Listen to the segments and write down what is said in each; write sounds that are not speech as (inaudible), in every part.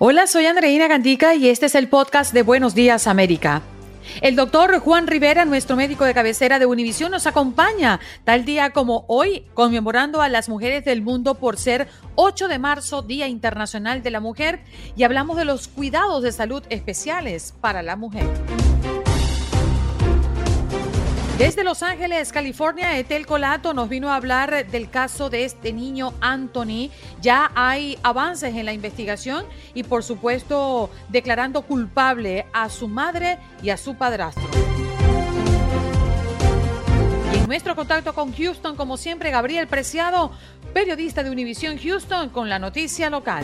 Hola, soy Andreina Gandica y este es el podcast de Buenos Días América. El doctor Juan Rivera, nuestro médico de cabecera de Univisión, nos acompaña tal día como hoy, conmemorando a las mujeres del mundo por ser 8 de marzo, Día Internacional de la Mujer, y hablamos de los cuidados de salud especiales para la mujer. Desde Los Ángeles, California, Etel Colato nos vino a hablar del caso de este niño Anthony. Ya hay avances en la investigación y por supuesto declarando culpable a su madre y a su padrastro. Y en nuestro contacto con Houston, como siempre, Gabriel Preciado, periodista de Univisión Houston, con la noticia local.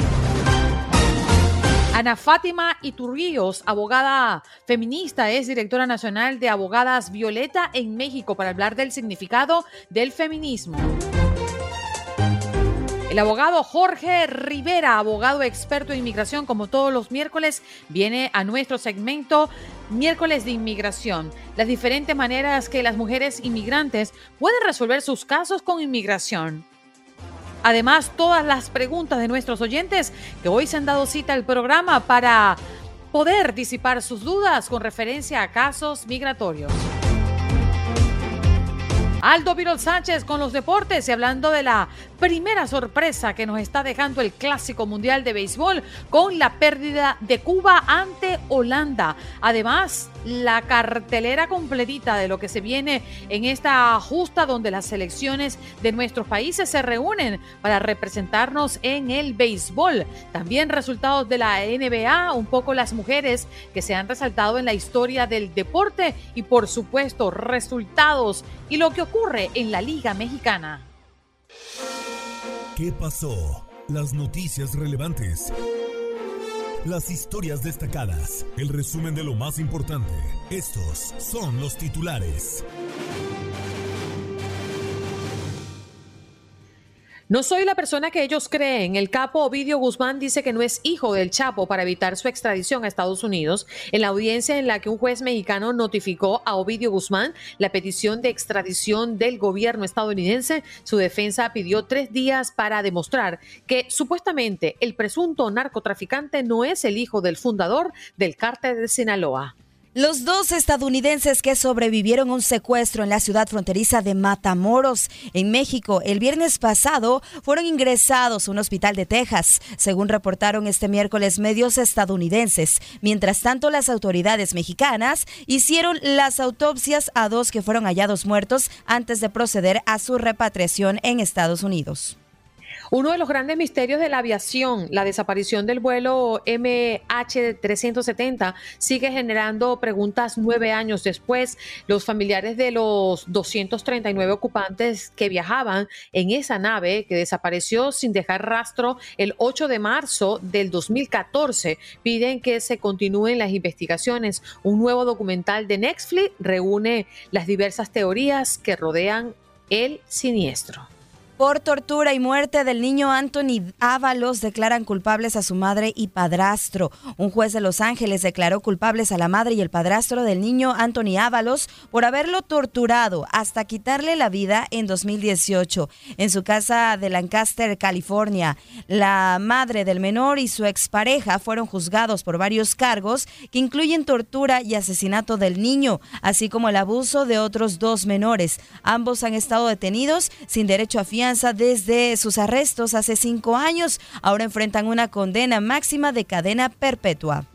Ana Fátima Iturríos, abogada feminista, es directora nacional de Abogadas Violeta en México para hablar del significado del feminismo. El abogado Jorge Rivera, abogado experto en inmigración, como todos los miércoles, viene a nuestro segmento miércoles de inmigración. Las diferentes maneras que las mujeres inmigrantes pueden resolver sus casos con inmigración. Además, todas las preguntas de nuestros oyentes que hoy se han dado cita al programa para poder disipar sus dudas con referencia a casos migratorios. Aldo Virol Sánchez con los deportes y hablando de la primera sorpresa que nos está dejando el Clásico Mundial de Béisbol con la pérdida de Cuba ante Holanda. Además, la cartelera completita de lo que se viene en esta justa donde las selecciones de nuestros países se reúnen para representarnos en el béisbol. También resultados de la NBA, un poco las mujeres que se han resaltado en la historia del deporte y por supuesto resultados y lo que ocurre en la Liga Mexicana. ¿Qué pasó? Las noticias relevantes las historias destacadas, el resumen de lo más importante. Estos son los titulares. No soy la persona que ellos creen. El capo Ovidio Guzmán dice que no es hijo del Chapo para evitar su extradición a Estados Unidos. En la audiencia en la que un juez mexicano notificó a Ovidio Guzmán la petición de extradición del gobierno estadounidense, su defensa pidió tres días para demostrar que supuestamente el presunto narcotraficante no es el hijo del fundador del cártel de Sinaloa. Los dos estadounidenses que sobrevivieron a un secuestro en la ciudad fronteriza de Matamoros, en México, el viernes pasado, fueron ingresados a un hospital de Texas, según reportaron este miércoles medios estadounidenses. Mientras tanto, las autoridades mexicanas hicieron las autopsias a dos que fueron hallados muertos antes de proceder a su repatriación en Estados Unidos. Uno de los grandes misterios de la aviación, la desaparición del vuelo MH370, sigue generando preguntas nueve años después. Los familiares de los 239 ocupantes que viajaban en esa nave que desapareció sin dejar rastro el 8 de marzo del 2014 piden que se continúen las investigaciones. Un nuevo documental de Netflix reúne las diversas teorías que rodean el siniestro. Por tortura y muerte del niño Anthony Ábalos declaran culpables a su madre y padrastro. Un juez de Los Ángeles declaró culpables a la madre y el padrastro del niño Anthony Ábalos por haberlo torturado hasta quitarle la vida en 2018 en su casa de Lancaster, California. La madre del menor y su expareja fueron juzgados por varios cargos que incluyen tortura y asesinato del niño, así como el abuso de otros dos menores. Ambos han estado detenidos sin derecho a fianza desde sus arrestos hace cinco años. Ahora enfrentan una condena máxima de cadena perpetua.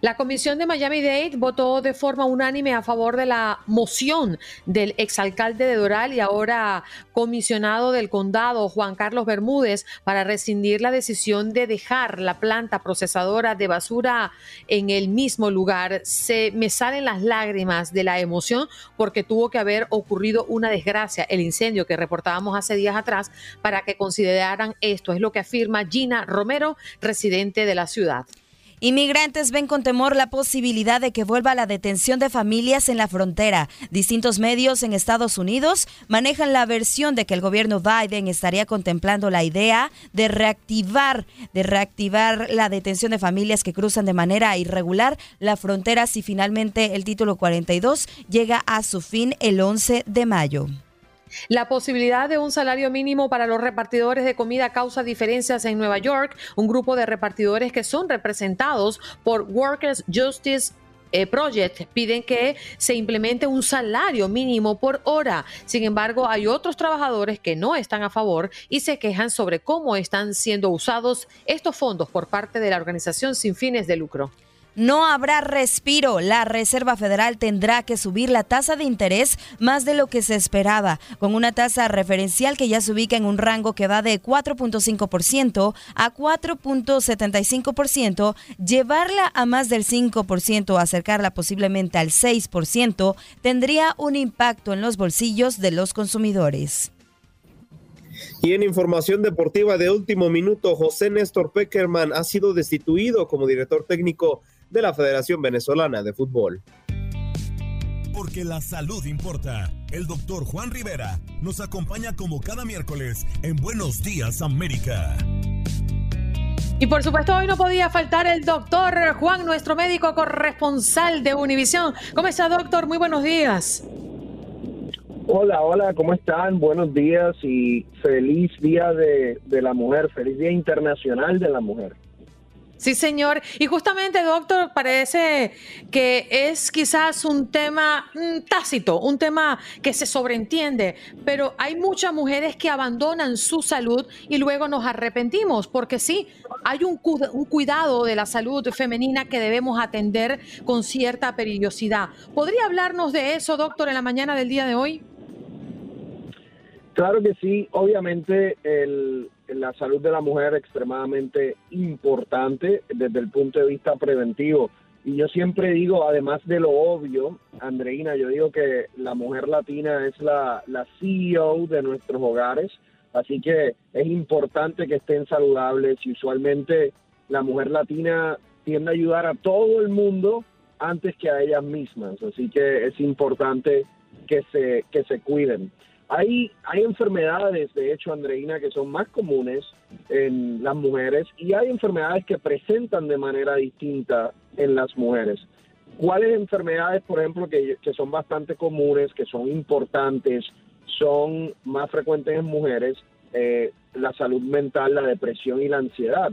La comisión de Miami-Dade votó de forma unánime a favor de la moción del exalcalde de Doral y ahora comisionado del condado, Juan Carlos Bermúdez, para rescindir la decisión de dejar la planta procesadora de basura en el mismo lugar. Se me salen las lágrimas de la emoción porque tuvo que haber ocurrido una desgracia, el incendio que reportábamos hace días atrás, para que consideraran esto. Es lo que afirma Gina Romero, residente de la ciudad. Inmigrantes ven con temor la posibilidad de que vuelva la detención de familias en la frontera. Distintos medios en Estados Unidos manejan la versión de que el gobierno Biden estaría contemplando la idea de reactivar, de reactivar la detención de familias que cruzan de manera irregular la frontera si finalmente el título 42 llega a su fin el 11 de mayo. La posibilidad de un salario mínimo para los repartidores de comida causa diferencias en Nueva York. Un grupo de repartidores que son representados por Workers Justice eh, Project piden que se implemente un salario mínimo por hora. Sin embargo, hay otros trabajadores que no están a favor y se quejan sobre cómo están siendo usados estos fondos por parte de la organización sin fines de lucro. No habrá respiro. La Reserva Federal tendrá que subir la tasa de interés más de lo que se esperaba, con una tasa referencial que ya se ubica en un rango que va de 4.5% a 4.75%, llevarla a más del 5%, acercarla posiblemente al 6%, tendría un impacto en los bolsillos de los consumidores. Y en información deportiva de último minuto, José Néstor Peckerman ha sido destituido como director técnico de la Federación Venezolana de Fútbol. Porque la salud importa. El doctor Juan Rivera nos acompaña como cada miércoles en Buenos Días América. Y por supuesto hoy no podía faltar el doctor Juan, nuestro médico corresponsal de Univisión. ¿Cómo está doctor? Muy buenos días. Hola, hola, ¿cómo están? Buenos días y feliz Día de, de la Mujer, feliz Día Internacional de la Mujer. Sí, señor. Y justamente, doctor, parece que es quizás un tema mm, tácito, un tema que se sobreentiende, pero hay muchas mujeres que abandonan su salud y luego nos arrepentimos, porque sí, hay un, cuidado de la salud femenina que debemos atender con cierta periodicidad. ¿Podría hablarnos de eso, doctor, en la mañana del día de hoy? Claro que sí, obviamente el, la salud de la mujer extremadamente importante desde el punto de vista preventivo. Y yo siempre digo, además de lo obvio, Andreina, yo digo que la mujer latina es la, la CEO de nuestros hogares, así que es importante que estén saludables y usualmente la mujer latina tiende a ayudar a todo el mundo antes que a ellas mismas, así que es importante que se, que se cuiden. Hay, hay enfermedades, de hecho, Andreina, que son más comunes en las mujeres y hay enfermedades que presentan de manera distinta en las mujeres. ¿Cuáles enfermedades, por ejemplo, que, que son bastante comunes, que son importantes, son más frecuentes en mujeres? Eh, la salud mental, la depresión y la ansiedad.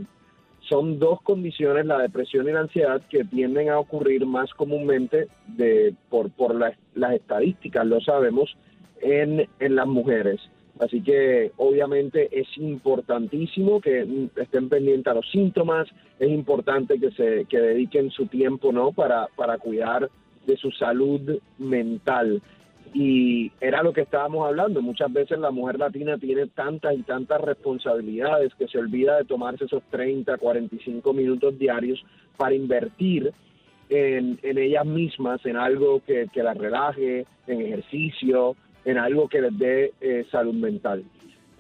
Son dos condiciones, la depresión y la ansiedad, que tienden a ocurrir más comúnmente de, por, por las estadísticas, lo sabemos, en, en las mujeres. Así que obviamente es importantísimo que estén pendientes a los síntomas, es importante que se que dediquen su tiempo ¿no? para, para cuidar de su salud mental. Y era lo que estábamos hablando, muchas veces la mujer latina tiene tantas y tantas responsabilidades que se olvida de tomarse esos 30, 45 minutos diarios para invertir en, en ellas mismas, en algo que, que las relaje, en ejercicio, en algo que les dé eh, salud mental.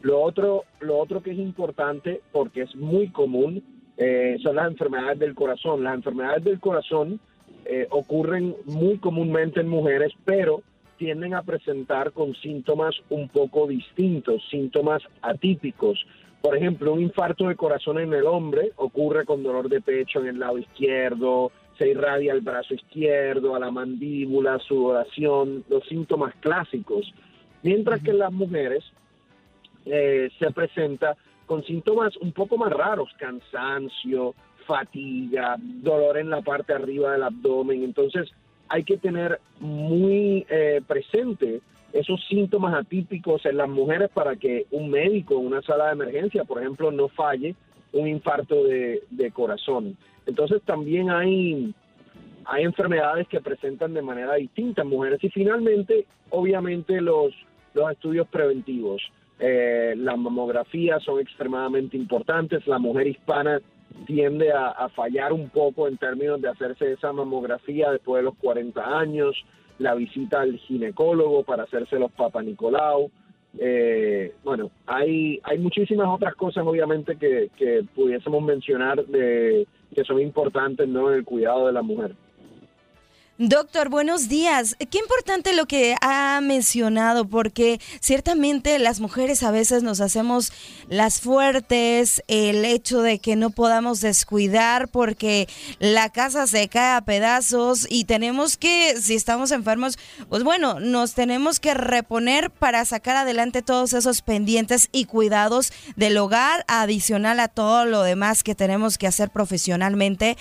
Lo otro, lo otro que es importante, porque es muy común, eh, son las enfermedades del corazón. Las enfermedades del corazón eh, ocurren muy comúnmente en mujeres, pero tienden a presentar con síntomas un poco distintos, síntomas atípicos. Por ejemplo, un infarto de corazón en el hombre ocurre con dolor de pecho en el lado izquierdo, se irradia al brazo izquierdo, a la mandíbula, sudoración, los síntomas clásicos. Mientras que en las mujeres eh, se presenta con síntomas un poco más raros, cansancio, fatiga, dolor en la parte arriba del abdomen. Entonces hay que tener muy eh, presente esos síntomas atípicos en las mujeres para que un médico en una sala de emergencia, por ejemplo, no falle un infarto de, de corazón. Entonces también hay, hay enfermedades que presentan de manera distinta mujeres. Y finalmente, obviamente, los, los estudios preventivos. Eh, las mamografías son extremadamente importantes. La mujer hispana tiende a, fallar un poco en términos de hacerse esa mamografía después de los 40 años, la visita al ginecólogo para hacerse los papanicolau. Eh, bueno, hay, hay muchísimas otras cosas obviamente que, que pudiésemos mencionar de, que son importantes ¿no? en el cuidado de la mujer. Doctor, buenos días. Qué importante lo que ha mencionado, porque ciertamente las mujeres a veces nos hacemos las fuertes, el hecho de que no podamos descuidar porque la casa se cae a pedazos y tenemos que, si estamos enfermos, pues bueno, nos tenemos que reponer para sacar adelante todos esos pendientes y cuidados del hogar, adicional a todo lo demás que tenemos que hacer profesionalmente.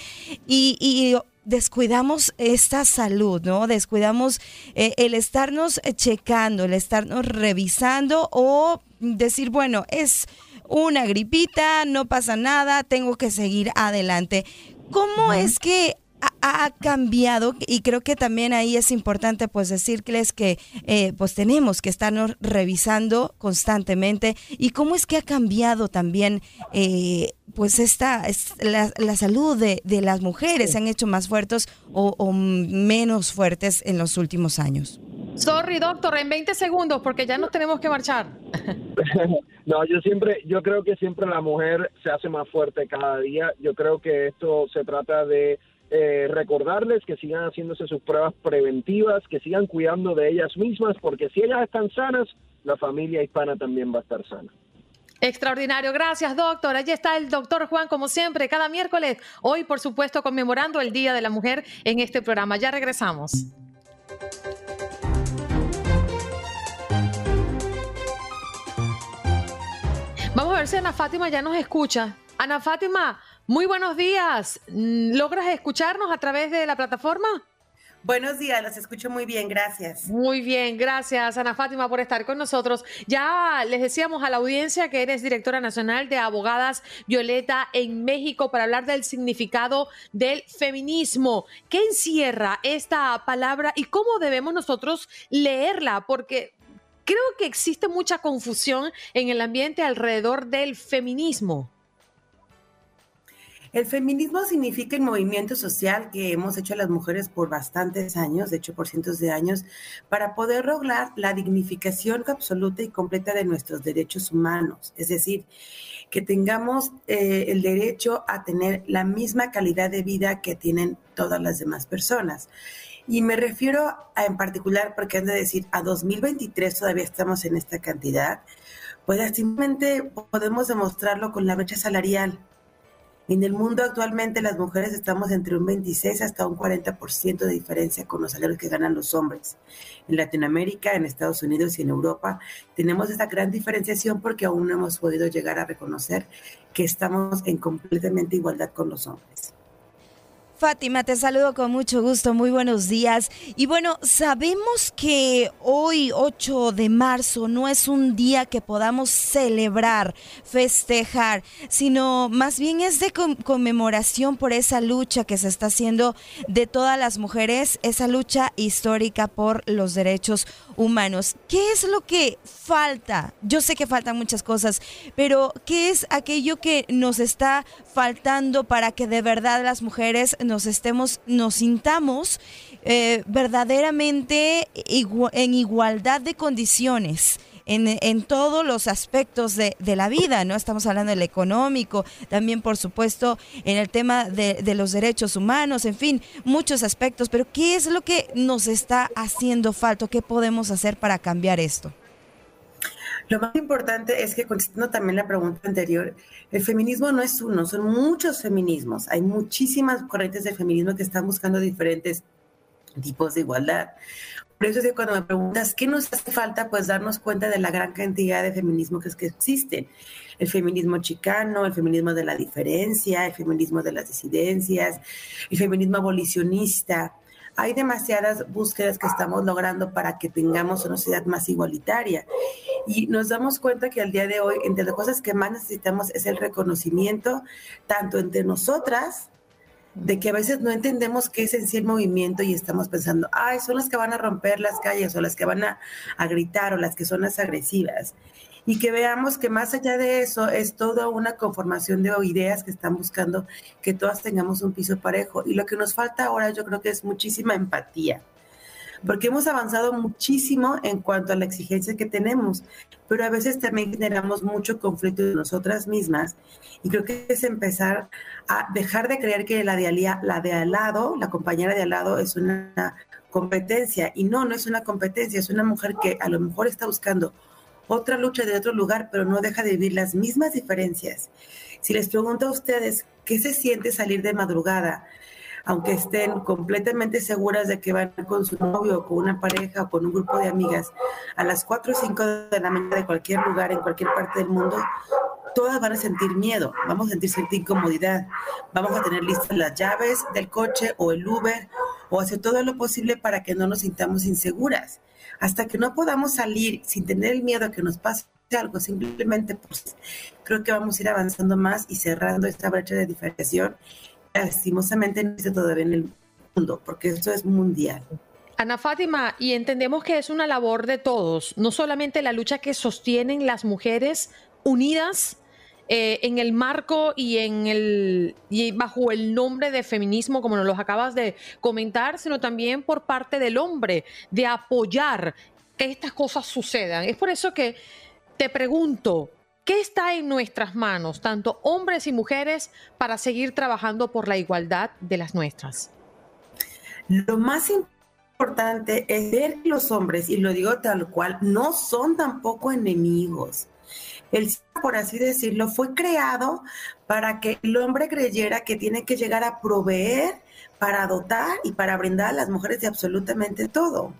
Y, y descuidamos esta salud, ¿no? Descuidamos eh, el estarnos checando, el estarnos revisando o decir, bueno, es una gripita, no pasa nada, tengo que seguir adelante. ¿Cómo es que ha, cambiado y creo que también ahí es importante pues decirles que eh, pues tenemos que estarnos revisando constantemente y cómo es que ha cambiado también eh, pues esta es la, salud de, las mujeres se han hecho más fuertes o, o menos fuertes en los últimos años. Sorry, doctor, en 20 segundos porque ya nos tenemos que marchar. (laughs) no, yo siempre, yo creo que siempre la mujer se hace más fuerte cada día. Yo creo que esto se trata de eh, recordarles que sigan haciéndose sus pruebas preventivas, que sigan cuidando de ellas mismas, porque si ellas están sanas, la familia hispana también va a estar sana. Extraordinario, gracias doctor. Allí está el doctor Juan, como siempre, cada miércoles. Hoy, por supuesto, conmemorando el Día de la Mujer en este programa. Ya regresamos. Vamos a ver si Ana Fátima ya nos escucha. Ana Fátima, muy buenos días. Mm, ¿Logras escucharnos a través de la plataforma? Buenos días, los escucho muy bien, gracias. Muy bien, gracias Ana Fátima por estar con nosotros. Ya les decíamos a la audiencia que eres directora nacional de Abogadas Violeta en México para hablar del significado del feminismo. ¿Qué encierra esta palabra y cómo debemos nosotros leerla? Porque creo que existe mucha confusión en el ambiente alrededor del feminismo. El feminismo significa el movimiento social que hemos hecho las mujeres por bastantes años, de hecho por cientos de años, para poder lograr la dignificación absoluta y completa de nuestros derechos humanos. Es decir, que tengamos eh, el derecho a tener la misma calidad de vida que tienen todas las demás personas. Y me refiero en particular, porque han de decir, a 2023 todavía estamos en esta cantidad, pues simplemente podemos demostrarlo con la brecha salarial en el mundo actualmente las mujeres estamos entre un 26 hasta un 40% de diferencia con los salarios que ganan los hombres. En Latinoamérica, en Estados Unidos y en Europa tenemos esta gran diferenciación porque aún no hemos podido llegar a reconocer que estamos en completamente igualdad con los hombres. Fátima, te saludo con mucho gusto, muy buenos días. Y bueno, sabemos que hoy, 8 de marzo, no es un día que podamos celebrar, festejar, sino más bien es de conmemoración por esa lucha que se está haciendo de todas las mujeres, esa lucha histórica por los derechos humanos. ¿Qué es lo que falta? Yo sé que faltan muchas cosas, pero ¿qué es aquello que nos está faltando para que de verdad las mujeres nos estemos, nos sintamos eh, verdaderamente en igualdad de condiciones. En, todos los aspectos de, la vida, ¿no? Estamos hablando del económico, también por supuesto en el tema de, de, los derechos humanos, en fin, muchos aspectos, pero ¿qué es lo que nos está haciendo falta? ¿Qué podemos hacer para cambiar esto? Lo más importante es que, contestando también la pregunta anterior, el feminismo no es uno, son muchos feminismos. Hay muchísimas corrientes de feminismo que están buscando diferentes tipos de igualdad. Por eso es que cuando me preguntas qué nos hace falta, pues darnos cuenta de la gran cantidad de feminismo que, que existen. El feminismo chicano, el feminismo de la diferencia, el feminismo de las disidencias, el feminismo abolicionista, hay demasiadas búsquedas que estamos logrando para que tengamos una sociedad más igualitaria. Y nos damos cuenta que al día de hoy, entre las cosas que más necesitamos es el reconocimiento, tanto entre nosotras, de que a veces no entendemos qué es en sí el movimiento y estamos pensando, ay, son las que van a romper las calles o las que van a, a gritar o las que son las agresivas y que veamos que más allá de eso es toda una conformación de ideas que están buscando que todas tengamos un piso parejo. Y lo que nos falta ahora yo creo que es muchísima empatía, porque hemos avanzado muchísimo en cuanto a la exigencia que tenemos, pero a veces también generamos mucho conflicto de nosotras mismas y creo que es empezar a dejar de creer que la de, la de al lado, la compañera de al lado es una competencia y no, no es una competencia, es una mujer que a lo mejor está buscando otra lucha de otro lugar, pero no deja de vivir las mismas diferencias. Si les pregunto a ustedes qué se siente salir de madrugada, aunque estén completamente seguras de que van con su novio con una pareja o con un grupo de amigas a las 4 o 5 de la mañana de cualquier lugar, en cualquier parte del mundo, todas van a sentir miedo, vamos a sentir cierta incomodidad, vamos a tener listas las llaves del coche o el Uber o hacer todo lo posible para que no nos sintamos inseguras hasta que no podamos salir sin tener el miedo a que nos pase algo, simplemente pues creo que vamos a ir avanzando más y cerrando esta brecha de diferenciación. Lastimosamente no existe todavía en el mundo, porque esto es mundial. Ana Fátima, y entendemos que es una labor de todos, no solamente la lucha que sostienen las mujeres unidas eh, en el marco y en el y bajo el nombre de feminismo, como nos lo acabas de comentar, sino también por parte del hombre, de apoyar que estas cosas sucedan. Es por eso que te pregunto, ¿qué está en nuestras manos, tanto hombres y mujeres, para seguir trabajando por la igualdad de las nuestras? Lo más importante es ver que los hombres, y lo digo tal cual, no son tampoco enemigos. El por así decirlo, fue creado para que el hombre creyera que tiene que llegar a proveer, para dotar y para brindar a las mujeres de absolutamente todo.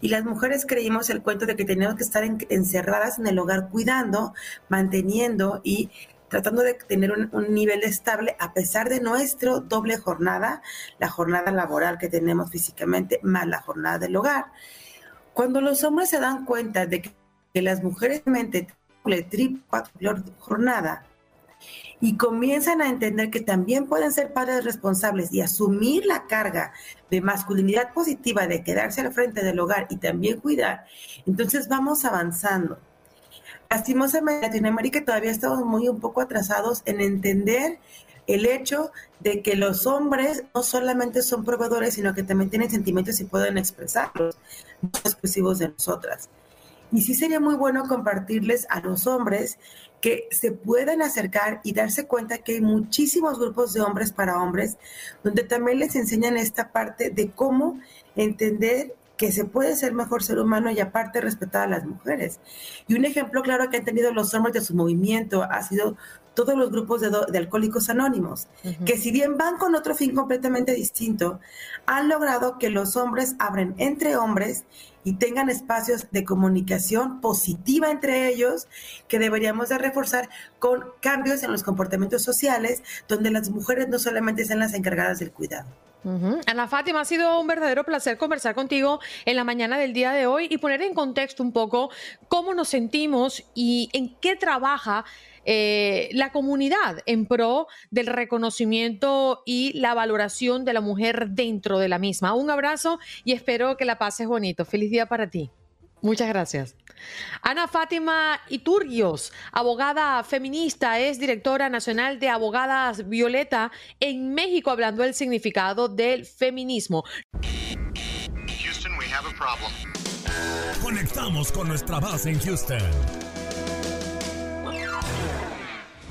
Y las mujeres creímos el cuento de que teníamos que estar encerradas en el hogar cuidando, manteniendo y tratando de tener un, nivel estable a pesar de nuestro doble jornada, la jornada laboral que tenemos físicamente más la jornada del hogar. Cuando los hombres se dan cuenta de que, las mujeres triple, jornada y comienzan a entender que también pueden ser padres responsables y asumir la carga de masculinidad positiva, de quedarse al frente del hogar y también cuidar, entonces vamos avanzando. Lastimosamente en Latinoamérica todavía estamos muy un poco atrasados en entender el hecho de que los hombres no solamente son proveedores, sino que también tienen sentimientos y pueden expresarlos, no exclusivos de nosotras. Y sí sería muy bueno compartirles a los hombres que se puedan acercar y darse cuenta que hay muchísimos grupos de hombres para hombres, donde también les enseñan esta parte de cómo entender que se puede ser mejor ser humano y aparte respetar a las mujeres. Y un ejemplo claro que han tenido los hombres de su movimiento ha sido todos los grupos de, alcohólicos anónimos, que si bien van con otro fin completamente distinto, han logrado que los hombres abren entre hombres y tengan espacios de comunicación positiva entre ellos que deberíamos de reforzar con cambios en los comportamientos sociales, donde las mujeres no solamente sean las encargadas del cuidado. Ana Fátima, ha sido un verdadero placer conversar contigo en la mañana del día de hoy y poner en contexto un poco cómo nos sentimos y en qué trabaja eh, la comunidad en pro del reconocimiento y la valoración de la mujer dentro de la misma. Un abrazo y espero que la pases bonito. Feliz día para ti. Muchas gracias. Ana Fátima Iturrios, abogada feminista, es directora nacional de Abogadas Violeta en México, hablando del significado del feminismo. Houston, we have a problem. Conectamos con nuestra base en Houston.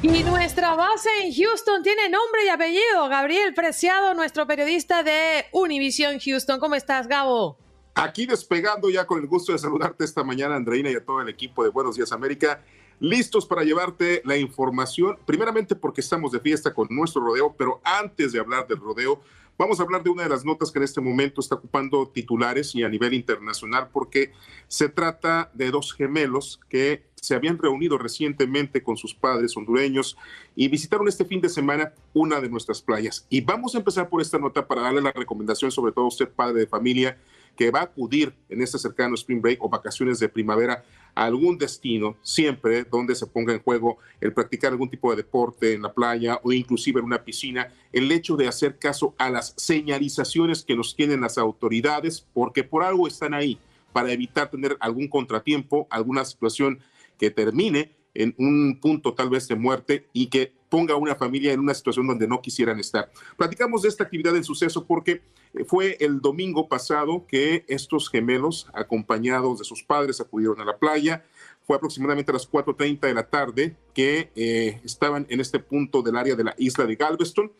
Y nuestra base en Houston tiene nombre y apellido. Gabriel Preciado, nuestro periodista de Univision Houston. ¿Cómo estás, Gabo? Aquí despegando ya con el gusto de saludarte esta mañana, Andreina, y a todo el equipo de Buenos Días América. Listos para llevarte la información, primeramente porque estamos de fiesta con nuestro rodeo, pero antes de hablar del rodeo, Vamos a hablar de una de las notas que en este momento está ocupando titulares y a nivel internacional porque se trata de dos gemelos que se habían reunido recientemente con sus padres hondureños y visitaron este fin de semana una de nuestras playas. Y vamos a empezar por esta nota para darle la recomendación, sobre todo usted padre de familia, que va a acudir en este cercano Spring Break o vacaciones de primavera a algún destino, siempre donde se ponga en juego el practicar algún tipo de deporte en la playa o inclusive en una piscina, el hecho de hacer caso a las señalizaciones que nos tienen las autoridades, porque por algo están ahí, para evitar tener algún contratiempo, alguna situación que termine en un punto tal vez de muerte y que ponga a una familia en una situación donde no quisieran estar. Platicamos de esta actividad en suceso porque eh, fue el domingo pasado que estos gemelos, acompañados de sus padres, acudieron a la playa. Fue aproximadamente a las 4.30 de la tarde que eh, estaban en este punto del área de la isla de Galveston,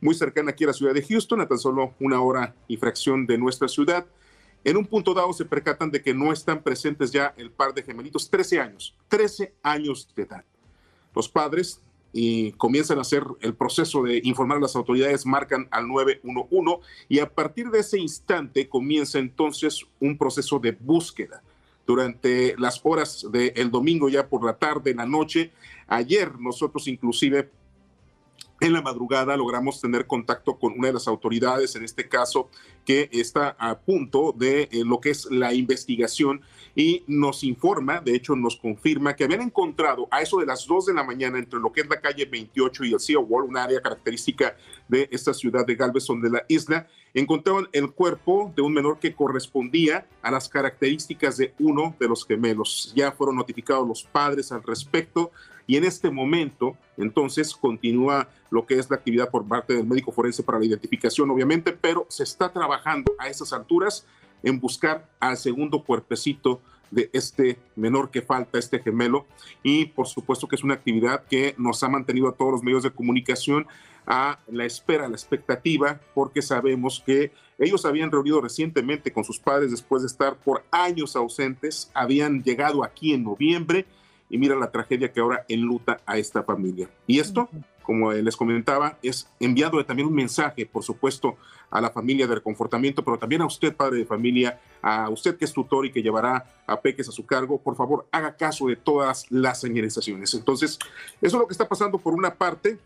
muy cercana aquí a la ciudad de Houston, a tan solo una hora y fracción de nuestra ciudad. En un punto dado se percatan de que no están presentes ya el par de gemelitos, 13 años, 13 años de edad. Los padres y comienzan a hacer el proceso de informar a las autoridades, marcan al 911 y a partir de ese instante comienza entonces un proceso de búsqueda. Durante las horas del domingo, ya por la tarde, en la noche, ayer nosotros inclusive en la madrugada logramos tener contacto con una de las autoridades, en este caso, que está a punto de eh, lo que es la investigación y nos informa, de hecho nos confirma que habían encontrado a eso de las 2 de la mañana entre lo que es la calle 28 y el Sea Wall, un área característica de esta ciudad de Galveston de la isla, encontraron el cuerpo de un menor que correspondía a las características de uno de los gemelos. Ya fueron notificados los padres al respecto y en este momento, entonces, continúa lo que es la actividad por parte del médico forense para la identificación, obviamente, pero se está trabajando a esas alturas en buscar al segundo cuerpecito de este menor que falta, este gemelo. Y por supuesto que es una actividad que nos ha mantenido a todos los medios de comunicación a la espera, a la expectativa, porque sabemos que ellos habían reunido recientemente con sus padres después de estar por años ausentes, habían llegado aquí en noviembre y mira la tragedia que ahora enluta a esta familia. Y esto, como les comentaba, es enviado también un mensaje, por supuesto, a la familia de reconfortamiento, pero también a usted, padre de familia, a usted que es tutor y que llevará a peques a su cargo, por favor, haga caso de todas las señalizaciones. Entonces, eso es lo que está pasando por una parte.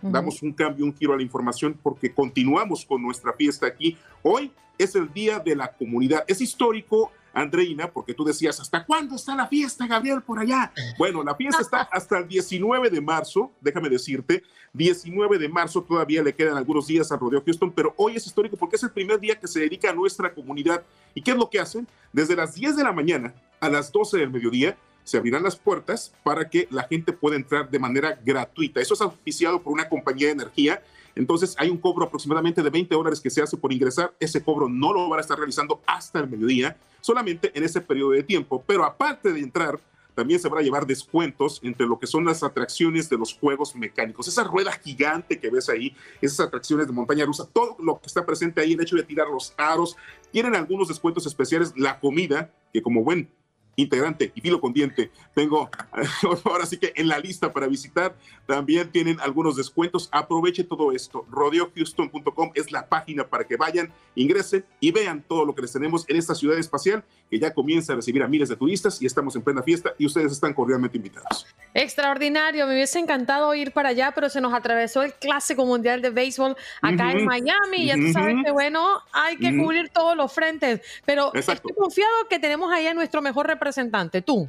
Damos un cambio, un giro a la información porque continuamos con nuestra fiesta aquí. Hoy es el Día de la Comunidad. Es histórico Andreina, porque tú decías, ¿hasta cuándo está la fiesta, Gabriel, por allá? Bueno, la fiesta está (laughs) hasta el 19 de marzo, déjame decirte, 19 de marzo todavía le quedan algunos días a Rodeo Houston, pero hoy es histórico porque es el primer día que se dedica a nuestra comunidad. ¿Y qué es lo que hacen? Desde las 10 de la mañana a las 12 del mediodía se abrirán las puertas para que la gente pueda entrar de manera gratuita. Eso es oficiado por una compañía de energía entonces hay un cobro aproximadamente de 20 dólares que se hace por ingresar. Ese cobro no lo van a estar realizando hasta el mediodía, solamente en ese periodo de tiempo. Pero aparte de entrar, también se van a llevar descuentos entre lo que son las atracciones de los juegos mecánicos. Esa rueda gigante que ves ahí, esas atracciones de montaña rusa, todo lo que está presente ahí, el hecho de tirar los aros, tienen algunos descuentos especiales. La comida, que como buen integrante y filo con diente. Tengo (laughs) ahora sí que en la lista para visitar también tienen algunos descuentos. Aproveche todo esto. RodeoHouston.com es la página para que vayan, ingresen y vean todo lo que les tenemos en esta ciudad espacial que ya comienza a recibir a miles de turistas y estamos en plena fiesta y ustedes están cordialmente invitados. Extraordinario, me hubiese encantado ir para allá, pero se nos atravesó el Clásico Mundial de Béisbol acá en Miami. Ya tú sabes que bueno, hay que cubrir todos los frentes, pero estoy confiado que tenemos ahí a nuestro mejor representante representante, tú.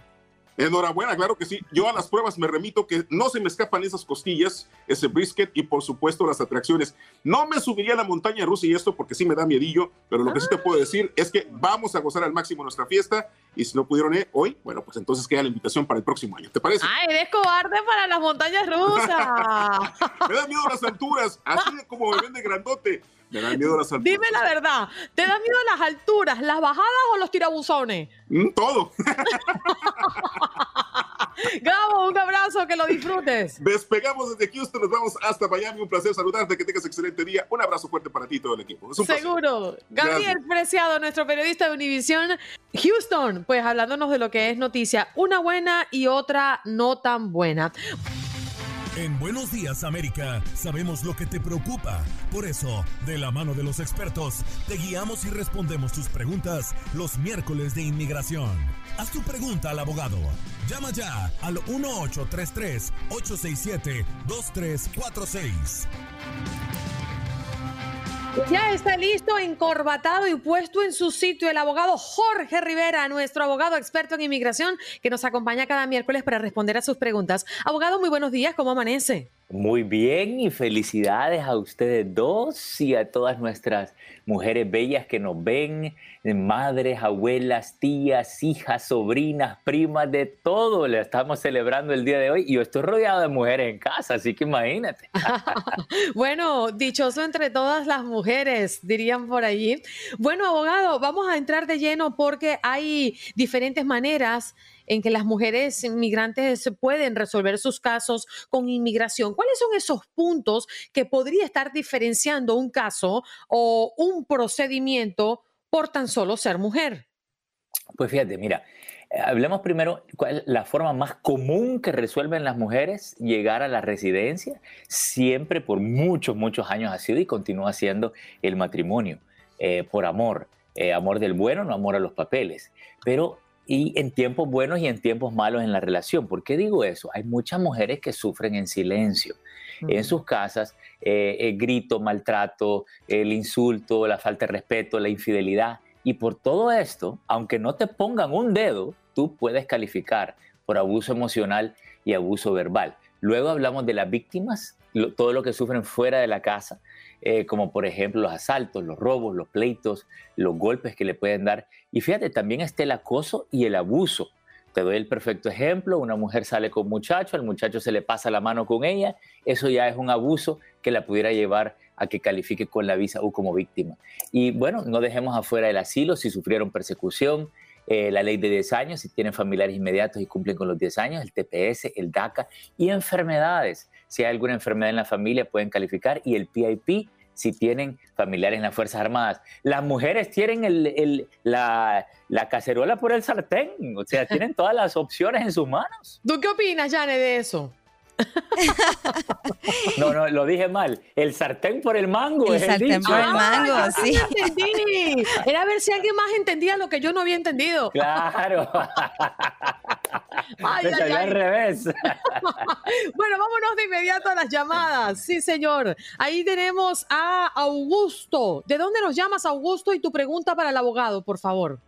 Enhorabuena, claro que sí. Yo a las pruebas me remito que no se me escapan esas costillas, ese brisket y por supuesto las atracciones. No me subiría a la montaña rusa y esto porque sí me da miedillo, pero lo que sí te puedo decir es que vamos a gozar al máximo nuestra fiesta y si no pudieron ir hoy, bueno, pues entonces queda la invitación para el próximo año. ¿Te parece? ¡Ay, eres cobarde para las montañas rusas! (laughs) me da miedo las alturas, así como me ven de grandote. Me da miedo las alturas. Dime la verdad, ¿te da miedo las alturas, las bajadas o los tirabuzones? Mm, todo. (laughs) Gabo, un abrazo, que lo disfrutes. Despegamos desde Houston, nos vamos hasta Miami. Un placer saludarte, que tengas excelente día. Un abrazo fuerte para ti y todo el equipo. Seguro. Gabriel Preciado, nuestro periodista de Univisión. Houston, pues hablándonos de lo que es noticia, una buena y otra no tan buena. En Buenos Días América sabemos lo que te preocupa. Por eso, de la mano de los expertos, te guiamos y respondemos tus preguntas los miércoles de inmigración. Haz tu pregunta al abogado. Llama ya al 1833-867-2346. Ya está listo, encorbatado y puesto en su sitio el abogado Jorge Rivera, nuestro abogado experto en inmigración, que nos acompaña cada miércoles para responder a sus preguntas. Abogado, muy buenos días, ¿cómo amanece? Muy bien y felicidades a ustedes dos y a todas nuestras mujeres bellas que nos ven, madres, abuelas, tías, hijas, sobrinas, primas, de todo. Le estamos celebrando el día de hoy y yo estoy rodeado de mujeres en casa, así que imagínate. (laughs) bueno, dichoso entre todas las mujeres, dirían por allí. Bueno, abogado, vamos a entrar de lleno porque hay diferentes maneras en que las mujeres inmigrantes pueden resolver sus casos con inmigración. ¿Cuáles son esos puntos que podría estar diferenciando un caso o un procedimiento por tan solo ser mujer? Pues fíjate, mira, eh, hablemos primero cuál la forma más común que resuelven las mujeres llegar a la residencia. Siempre por muchos, muchos años ha sido y continúa siendo el matrimonio, eh, por amor. Eh, amor del bueno, no amor a los papeles. Pero y en tiempos buenos y en tiempos malos en la relación. ¿Por qué digo eso? Hay muchas mujeres que sufren en silencio. En sus casas, eh, el grito, maltrato, el insulto, la falta de respeto, la infidelidad. Y por todo esto, aunque no te pongan un dedo, tú puedes calificar por abuso emocional y abuso verbal. Luego hablamos de las víctimas, todo lo que sufren fuera de la casa, eh, como por ejemplo los asaltos, los robos, los pleitos, los golpes que le pueden dar. Y fíjate, también está el acoso y el abuso. Te doy el perfecto ejemplo, una mujer sale con un muchacho, al muchacho se le pasa la mano con ella, eso ya es un abuso que la pudiera llevar a que califique con la visa U como víctima. Y bueno, no dejemos afuera el asilo si sufrieron persecución, eh, la ley de 10 años, si tienen familiares inmediatos y cumplen con los 10 años, el TPS, el DACA y enfermedades. Si hay alguna enfermedad en la familia pueden calificar y el PIP si tienen familiares en las Fuerzas Armadas. Las mujeres tienen el, la, la, cacerola por el sartén, o sea, tienen (laughs) todas las opciones en sus manos. ¿Tú qué opinas, Jane, de eso? (laughs) No, no, lo dije mal. El sartén por el mango. El sartén por el mango, sí. Entendí. (laughs) Era a ver si alguien más entendía lo que yo no había entendido. Claro. (laughs) Ay, ay, al revés. bueno, vámonos de inmediato a las llamadas. Sí, señor. Ahí tenemos a Augusto. ¿De dónde nos llamas, Augusto? Y tu pregunta para el abogado, por favor.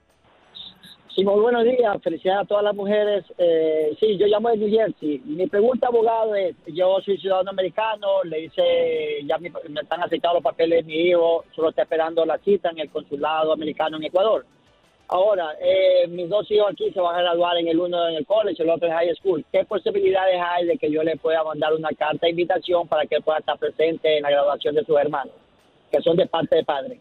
Sí, muy buenos días. Felicidades a todas las mujeres. Eh, sí, yo llamo de New Jersey. Mi pregunta, abogado, es, yo soy ciudadano americano, le hice, ya me, están aceptados los papeles de mi hijo, solo está esperando la cita en el consulado americano en Ecuador. Ahora, eh, mis dos hijos aquí se van a graduar en el uno en el college, el otro en high school. ¿Qué posibilidades hay de que yo le pueda mandar una carta de invitación para que pueda estar presente en la graduación de sus hermanos, que son de parte de padre?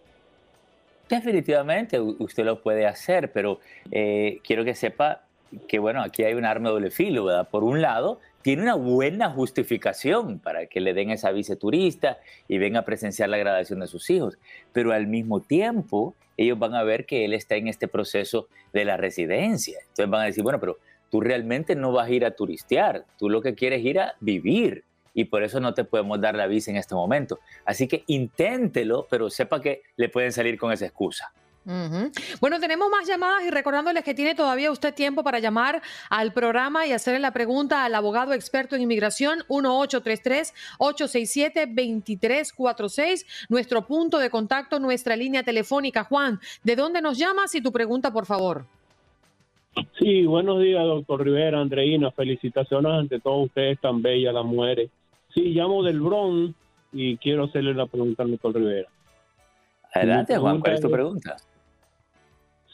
Definitivamente usted lo puede hacer, pero eh, quiero que sepa que, bueno, aquí hay un arma de doble filo, ¿verdad? Por un lado, tiene una buena justificación para que le den esa visa turista y venga a presenciar la graduación de sus hijos, pero al mismo tiempo ellos van a ver que él está en este proceso de la residencia. Entonces van a decir, bueno, pero tú realmente no vas a ir a turistear, tú lo que quieres es ir a vivir y por eso no te podemos dar la visa en este momento. Así que inténtelo, pero sepa que le pueden salir con esa excusa. Bueno, tenemos más llamadas y recordándoles que tiene todavía usted tiempo para llamar al programa y hacerle la pregunta al abogado experto en inmigración 1833-867-2346, nuestro punto de contacto, nuestra línea telefónica. Juan, ¿de dónde nos llamas y tu pregunta, por favor? Sí, buenos días, doctor Rivera, Andreina. Felicitaciones ante todos ustedes tan bellas, las mujeres. Sí, llamo del Bronx y quiero hacerle la pregunta al doctor Rivera. Adelante, Juan, ¿cuál es tu pregunta?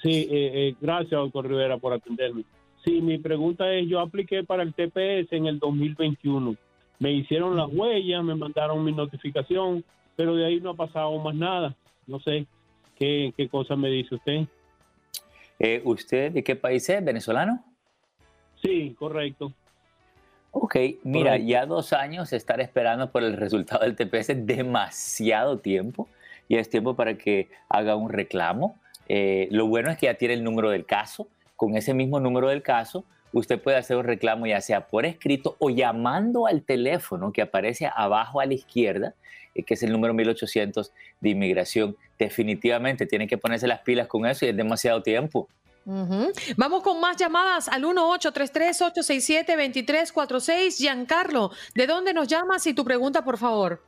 Sí, eh, eh, gracias, doctor Rivera, por atenderme. Sí, mi pregunta es, yo apliqué para el TPS en el 2021. Me hicieron las huellas, me mandaron mi notificación, pero de ahí no ha pasado más nada. No sé qué, qué cosa me dice usted. Eh, ¿Usted de qué país es? ¿Venezolano? Sí, correcto. Ok, mira, ya dos años estar esperando por el resultado del TPS es demasiado tiempo y es tiempo para que haga un reclamo. Eh, lo bueno es que ya tiene el número del caso. Con ese mismo número del caso, usted puede hacer un reclamo ya sea por escrito o llamando al teléfono que aparece abajo a la izquierda, eh, que es el número 1800 de inmigración. Definitivamente tiene que ponerse las pilas con eso y es demasiado tiempo. Vamos con más llamadas al 1-833-867-2346. Giancarlo, ¿de dónde nos llamas y tu pregunta, por favor?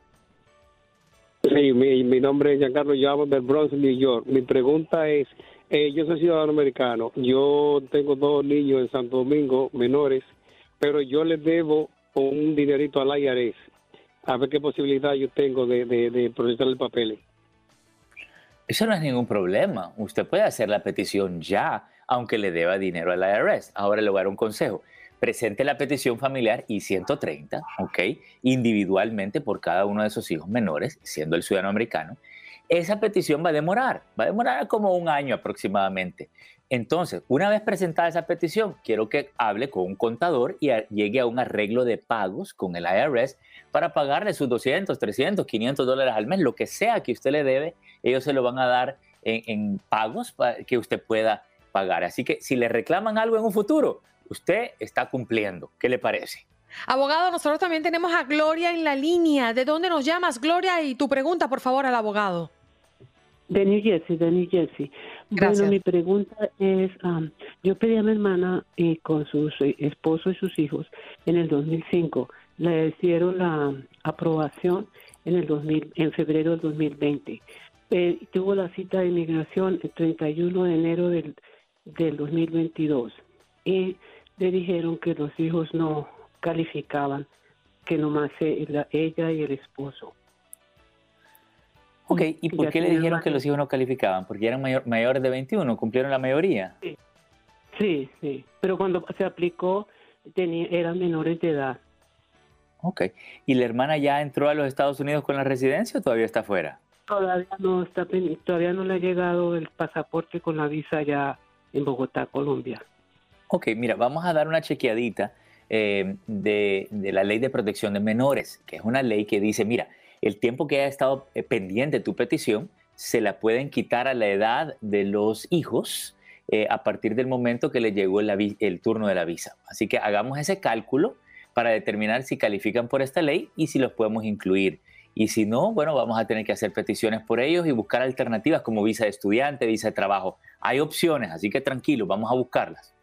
Sí, mi, nombre es Giancarlo Llamo del Bronx, New York. Mi pregunta es, eh, yo soy ciudadano americano, yo tengo dos niños en Santo Domingo, menores, pero yo les debo un dinerito al IRS. A ver qué posibilidad yo tengo de, de, de el papel. Eso no es ningún problema. Usted puede hacer la petición ya, aunque le deba dinero al IRS. Ahora le voy a dar un consejo. Presente la petición familiar I-130, ¿ok? Individualmente por cada uno de sus hijos menores, siendo el ciudadano americano. Esa petición va a demorar, va a demorar como un año aproximadamente. Entonces, una vez presentada esa petición, quiero que hable con un contador y llegue a un arreglo de pagos con el IRS para pagarle sus 200, 300, 500 dólares al mes, lo que sea que usted le debe, ellos se lo van a dar en, en pagos para que usted pueda pagar. Así que si le reclaman algo en un futuro, usted está cumpliendo. ¿Qué le parece? Abogado, nosotros también tenemos a Gloria en la línea. ¿De dónde nos llamas, Gloria? Y tu pregunta, por favor, al abogado. De New Jersey, de New Jersey. Gracias. Bueno, mi pregunta es, um, yo pedí a mi hermana eh, con su esposo y sus hijos en el 2005. Le hicieron la aprobación en el 2000, en febrero del 2020. Eh, tuvo la cita de inmigración el 31 de enero del, del 2022 y le dijeron que los hijos no calificaban, que nomás la- ella y el esposo. Ok, ¿y por Ya qué le dijeron que los hijos no calificaban? Porque eran mayor- mayores de 21, cumplieron la mayoría. Sí, sí, pero cuando se aplicó tenía, eran menores de edad. Ok. ¿Y la hermana ya entró a los Estados Unidos con la residencia o todavía está afuera? Todavía no está todavía no le ha llegado el pasaporte con la visa ya en Bogotá, Colombia. Ok, mira, vamos a dar una chequeadita eh, de, de la ley de protección de menores, que es una ley que dice, mira, el tiempo que haya estado eh, pendiente tu petición, se la pueden quitar a la edad de los hijos eh, a partir del momento que le llegó vi- el turno de la visa. Así que hagamos ese cálculo para determinar si califican por esta ley y si los podemos incluir. Y si no, bueno, vamos a tener que hacer peticiones por ellos y buscar alternativas como visa de estudiante, visa de trabajo. Hay opciones, así que tranquilo, vamos a buscarlas.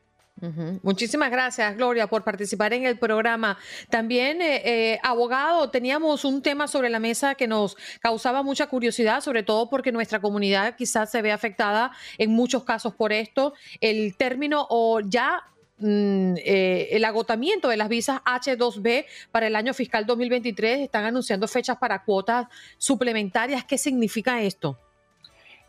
Muchísimas gracias, Gloria, por participar en el programa. También, eh, eh, abogado, teníamos un tema sobre la mesa que nos causaba mucha curiosidad, sobre todo porque nuestra comunidad quizás se ve afectada en muchos casos por esto. El término o ya mm, eh, el agotamiento de las visas H2B para el año fiscal 2023 están anunciando fechas para cuotas suplementarias. ¿Qué significa esto?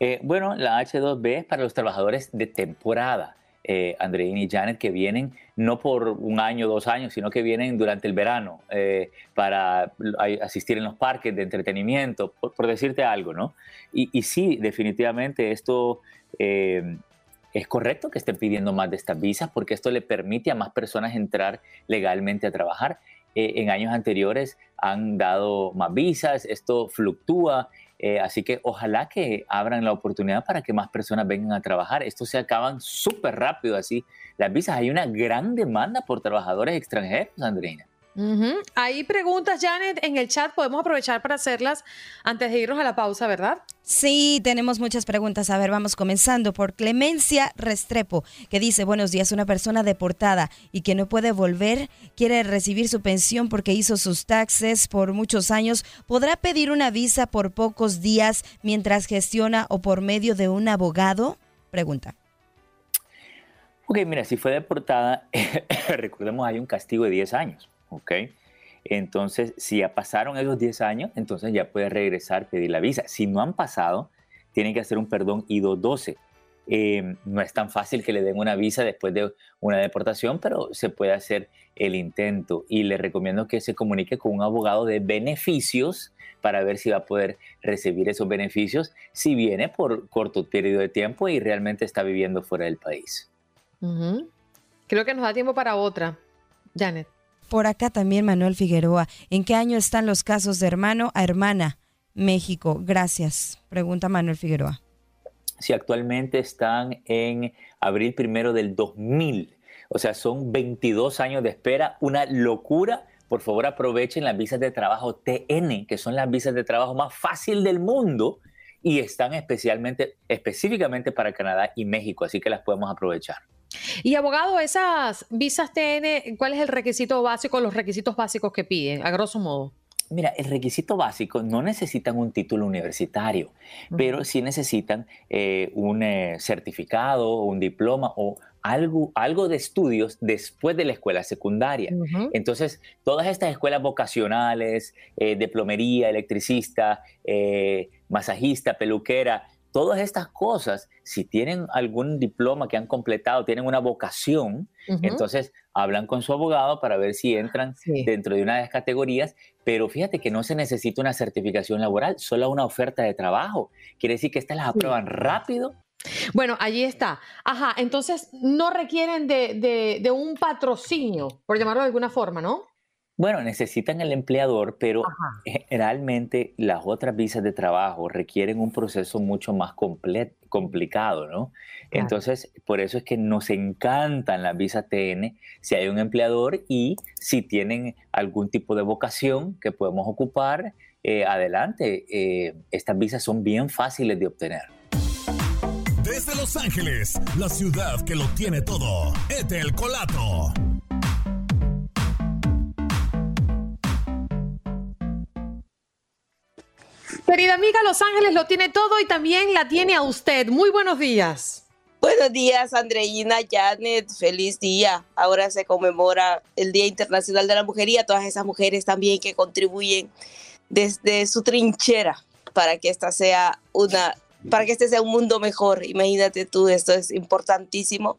Eh, bueno, la H2B es para los trabajadores de temporada, eh, y Janet, que vienen no por un año, dos años, sino que vienen durante el verano eh, para asistir en los parques de entretenimiento, por, decirte algo, ¿no? Y, sí, definitivamente esto es correcto que estén pidiendo más de estas visas porque esto le permite a más personas entrar legalmente a trabajar. Eh, en años anteriores han dado más visas, esto fluctúa, eh, así que ojalá que abran la oportunidad para que más personas vengan a trabajar. Esto se acaban súper rápido así. Las visas, hay una gran demanda por trabajadores extranjeros, Andreina. Hay preguntas, Janet, en el chat. Podemos aprovechar para hacerlas antes de irnos a la pausa, ¿verdad? Sí, tenemos muchas preguntas. A ver, vamos comenzando por Clemencia Restrepo, que dice, buenos días, una persona deportada y que no puede volver, quiere recibir su pensión porque hizo sus taxes por muchos años, ¿podrá pedir una visa por pocos días mientras gestiona o por medio de un abogado? Pregunta. Ok, mira, si fue deportada, (coughs) recordemos, hay un castigo de 10 años, ¿ok? Entonces, si ya pasaron esos 10 años, entonces ya puede regresar, pedir la visa. Si no han pasado, tiene que hacer un perdón I-212. Eh, no es tan fácil que le den una visa después de una deportación, pero se puede hacer el intento. Y le recomiendo que se comunique con un abogado de beneficios para ver si va a poder recibir esos beneficios si viene por corto periodo de tiempo y realmente está viviendo fuera del país. Creo que nos da tiempo para otra. Janet. Por acá también Manuel Figueroa. ¿En qué año están los casos de hermano a hermana? México. Gracias. Pregunta Manuel Figueroa. si actualmente están en abril primero del 2000. O sea, son 22 años de espera, una locura. Por favor, aprovechen las visas de trabajo TN, que son las visas de trabajo más fácil del mundo y están especialmente, específicamente para Canadá y México, así que las podemos aprovechar. Y abogado, esas visas TN, ¿cuál es el requisito básico, los requisitos básicos que piden, a grosso modo? Mira, el requisito básico no necesitan un título universitario, pero sí necesitan eh, un eh, certificado, un diploma o algo, algo de estudios después de la escuela secundaria. Entonces, todas estas escuelas vocacionales, eh, de plomería, electricista, masajista, peluquera, todas estas cosas, si tienen algún diploma que han completado, tienen una vocación, entonces hablan con su abogado para ver si entran dentro de una de las categorías, pero fíjate que no se necesita una certificación laboral, solo una oferta de trabajo. Quiere decir que estas las aprueban rápido. Bueno, allí está. Ajá, entonces no requieren de, de un patrocinio, por llamarlo de alguna forma, ¿no? Bueno, necesitan el empleador, pero generalmente las otras visas de trabajo requieren un proceso mucho más complicado, ¿no? Entonces, por eso es que nos encantan las visas TN si hay un empleador y si tienen algún tipo de vocación que podemos ocupar, eh, adelante. Eh, estas visas son bien fáciles de obtener. Desde Los Ángeles, la ciudad que lo tiene todo, Etel Colato. Querida amiga, Los Ángeles lo tiene todo y también la tiene a usted. Muy buenos días. Buenos días, Andreina, Janet, feliz día. Ahora se conmemora el Día Internacional de la Mujer y a todas esas mujeres también que contribuyen desde su trinchera para que esta sea una para que este sea un mundo mejor. Imagínate tú, esto es importantísimo.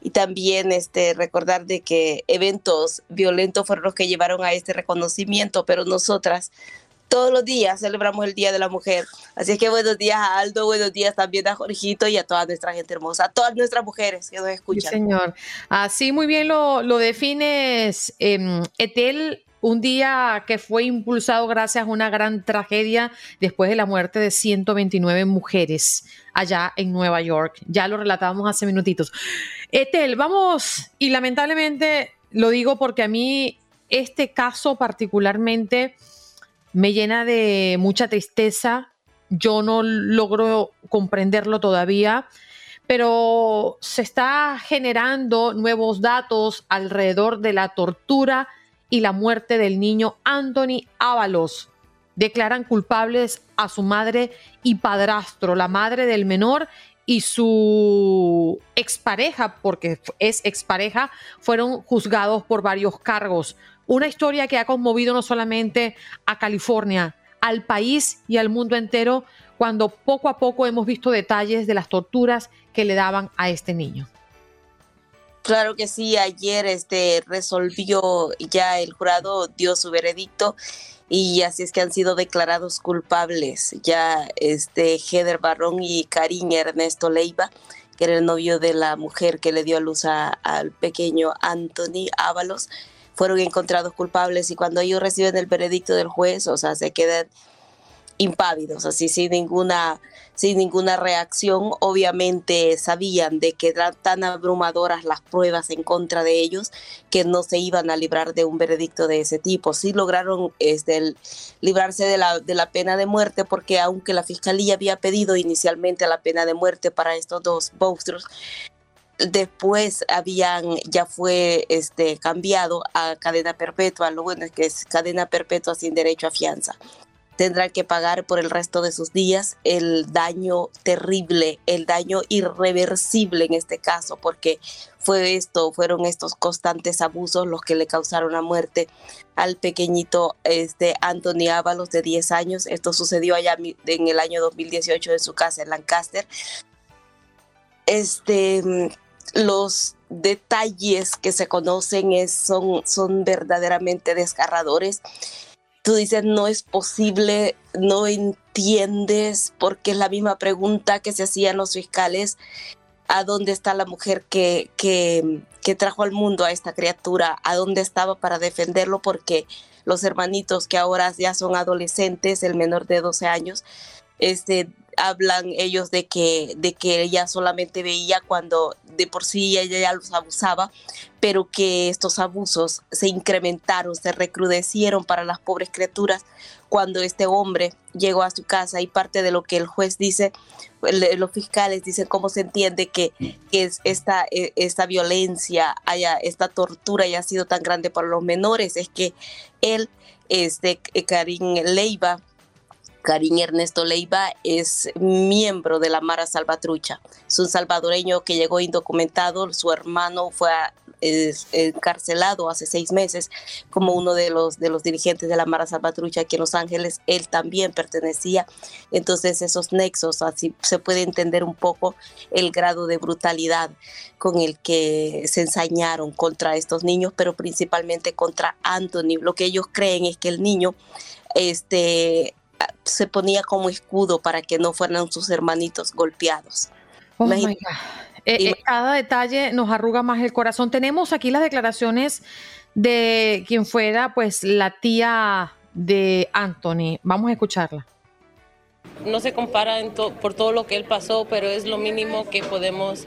Y también este, recordar de que eventos violentos fueron los que llevaron a este reconocimiento, pero nosotras todos los días celebramos el Día de la Mujer. Así es que buenos días a Aldo, buenos días también a Jorgito y a toda nuestra gente hermosa, a todas nuestras mujeres que nos escuchan. Sí, señor. Así muy bien lo, lo defines, em, Etel, un día que fue impulsado gracias a una gran tragedia después de la muerte de 129 mujeres allá en Nueva York. Ya lo relatábamos hace minutitos. Etel, vamos, y lamentablemente lo digo porque a mí este caso particularmente me llena de mucha tristeza. Yo no logro comprenderlo todavía, pero se está generando nuevos datos alrededor de la tortura y la muerte del niño Anthony Ábalos. Declaran culpables a su madre y padrastro, la madre del menor y su expareja, porque es expareja, fueron juzgados por varios cargos. Una historia que ha conmovido no solamente a California, al país y al mundo entero, cuando poco a poco hemos visto detalles de las torturas que le daban a este niño. Claro que sí, ayer este resolvió ya el jurado dio su veredicto y así es que han sido declarados culpables ya este Heather Barrón y Karim Ernesto Leiva, que era el novio de la mujer que le dio a luz al pequeño Anthony Ábalos fueron encontrados culpables y cuando ellos reciben el veredicto del juez, o sea, se quedan impávidos, así sin ninguna, sin ninguna reacción. Obviamente sabían de que eran tan abrumadoras las pruebas en contra de ellos que no se iban a librar de un veredicto de ese tipo. Sí lograron este, librarse de la, de la pena de muerte porque aunque la fiscalía había pedido inicialmente la pena de muerte para estos dos monstruos, después habían ya fue este cambiado a cadena perpetua lo bueno es que es cadena perpetua sin derecho a fianza. Tendrán que pagar por el resto de sus días el daño terrible el daño irreversible en este caso porque fue esto fueron estos constantes abusos los que le causaron la muerte al pequeñito este Anthony Ábalos de 10 años. Esto sucedió allá en el año 2018 en su casa en Lancaster. Este los detalles que se conocen es, son, son verdaderamente desgarradores. Tú dices, no es posible, no entiendes, porque es la misma pregunta que se hacían los fiscales, ¿a dónde está la mujer que, que, que trajo al mundo a esta criatura? ¿A dónde estaba para defenderlo? Porque los hermanitos que ahora ya son adolescentes, el menor de 12 años, este, hablan ellos de que, de que ella solamente veía cuando de por sí ella ya los abusaba, pero que estos abusos se incrementaron, se recrudecieron para las pobres criaturas cuando este hombre llegó a su casa y parte de lo que el juez dice, los fiscales dicen cómo se entiende que, que esta, e, esta violencia, haya, esta tortura haya sido tan grande para los menores, es que él este Karim Leiva, Karim Ernesto Leiva es miembro de la Mara Salvatrucha. Es un salvadoreño que llegó indocumentado. Su hermano fue encarcelado hace seis meses como uno de los, de los dirigentes de la Mara Salvatrucha aquí en Los Ángeles. Él también pertenecía. Entonces esos nexos, así se puede entender un poco el grado de brutalidad con el que se ensañaron contra estos niños, pero principalmente contra Anthony. Lo que ellos creen es que el niño este, se ponía como escudo para que no fueran sus hermanitos golpeados. Oh eh, eh, cada detalle nos arruga más el corazón. Tenemos aquí las declaraciones de quien fuera pues la tía de Anthony. Vamos a escucharla no se compara por todo lo que él pasó, pero es lo mínimo que podemos.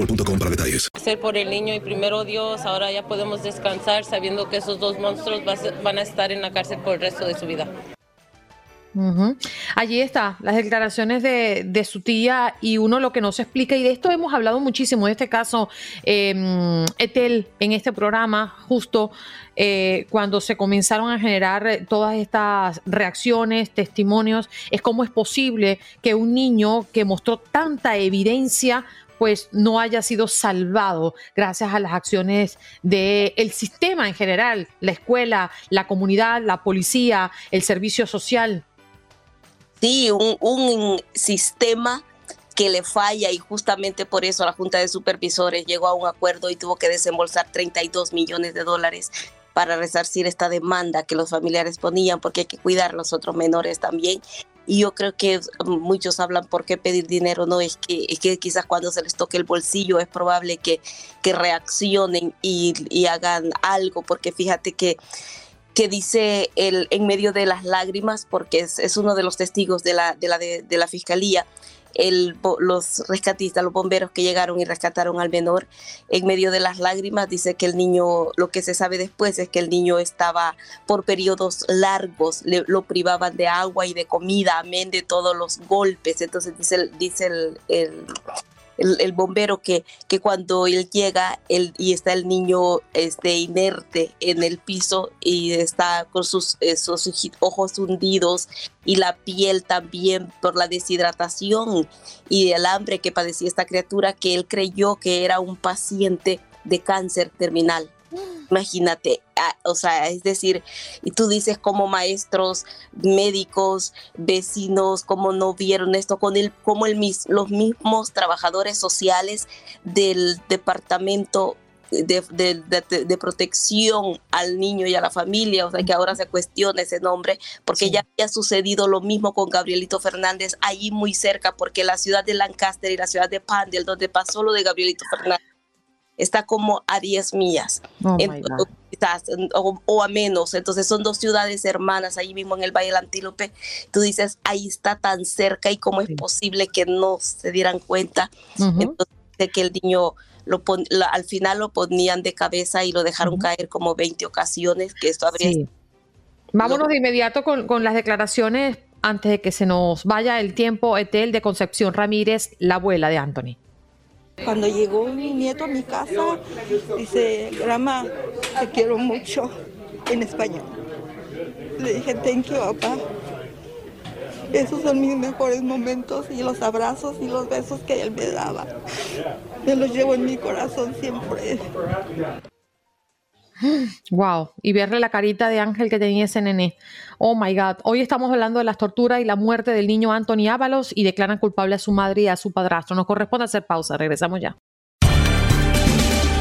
boostmobile.com para detalles. Hacer por el niño y primero Dios, ahora ya podemos descansar sabiendo que esos dos monstruos van a estar en la cárcel por el resto de su vida. Allí está, las declaraciones de, su tía y uno lo que no se explica, y de esto hemos hablado muchísimo, en este caso, eh, Etel, en este programa, justo eh, cuando se comenzaron a generar todas estas reacciones, testimonios, es cómo es posible que un niño que mostró tanta evidencia pues no haya sido salvado gracias a las acciones del sistema en general, la escuela, la comunidad, la policía, el servicio social. Sí, un, sistema que le falla y justamente por eso la Junta de Supervisores llegó a un acuerdo y tuvo que desembolsar 32 millones de dólares para resarcir esta demanda que los familiares ponían porque hay que cuidar a los otros menores también. Y yo creo que muchos hablan por qué pedir dinero, no es que, es que quizás cuando se les toque el bolsillo es probable que, que reaccionen y, hagan algo, porque fíjate que que dice el, en medio de las lágrimas, porque es, uno de los testigos de la, de la, de, la fiscalía, el, los rescatistas, los bomberos que llegaron y rescataron al menor, en medio de las lágrimas, dice que el niño, lo que se sabe después es que el niño estaba por periodos largos, le, lo privaban de agua y de comida, amén de todos los golpes. Entonces dice, dice el el, bombero que, que cuando él llega él, y está el niño este, inerte en el piso y está con sus, esos ojos hundidos y la piel también por la deshidratación y el hambre que padecía esta criatura que él creyó que era un paciente de cáncer terminal. Imagínate, o sea, es decir, y tú dices como maestros, médicos, vecinos, cómo no vieron esto con el, como el, los mismos trabajadores sociales del departamento de, protección al niño y a la familia, o sea que ahora se cuestiona ese nombre, porque ya había sucedido lo mismo con Gabrielito Fernández allí muy cerca, porque la ciudad de Lancaster y la ciudad de Pandel, donde pasó lo de Gabrielito Fernández, está como a 10 millas. Oh o, a menos. Entonces son dos ciudades hermanas ahí mismo en el Valle del Antílope. Tú dices, ahí está tan cerca y cómo es posible que no se dieran cuenta. Entonces, de que el niño lo al final lo ponían de cabeza y lo dejaron caer como 20 ocasiones, que esto habría... Vámonos de inmediato con, con las declaraciones antes de que se nos vaya el tiempo, Etel de Concepción Ramírez, la abuela de Anthony. Cuando llegó mi nieto a mi casa, dice, Grama, te quiero mucho en español. Le dije, thank you, papá. Esos son mis mejores momentos y los abrazos y los besos que él me daba. Me los llevo en mi corazón siempre. Wow, y verle la carita de ángel que tenía ese nene. Oh my God. Hoy estamos hablando de las torturas y la muerte del niño Anthony Ábalos y declaran culpable a su madre y a su padrastro. Nos corresponde hacer pausa. Regresamos ya.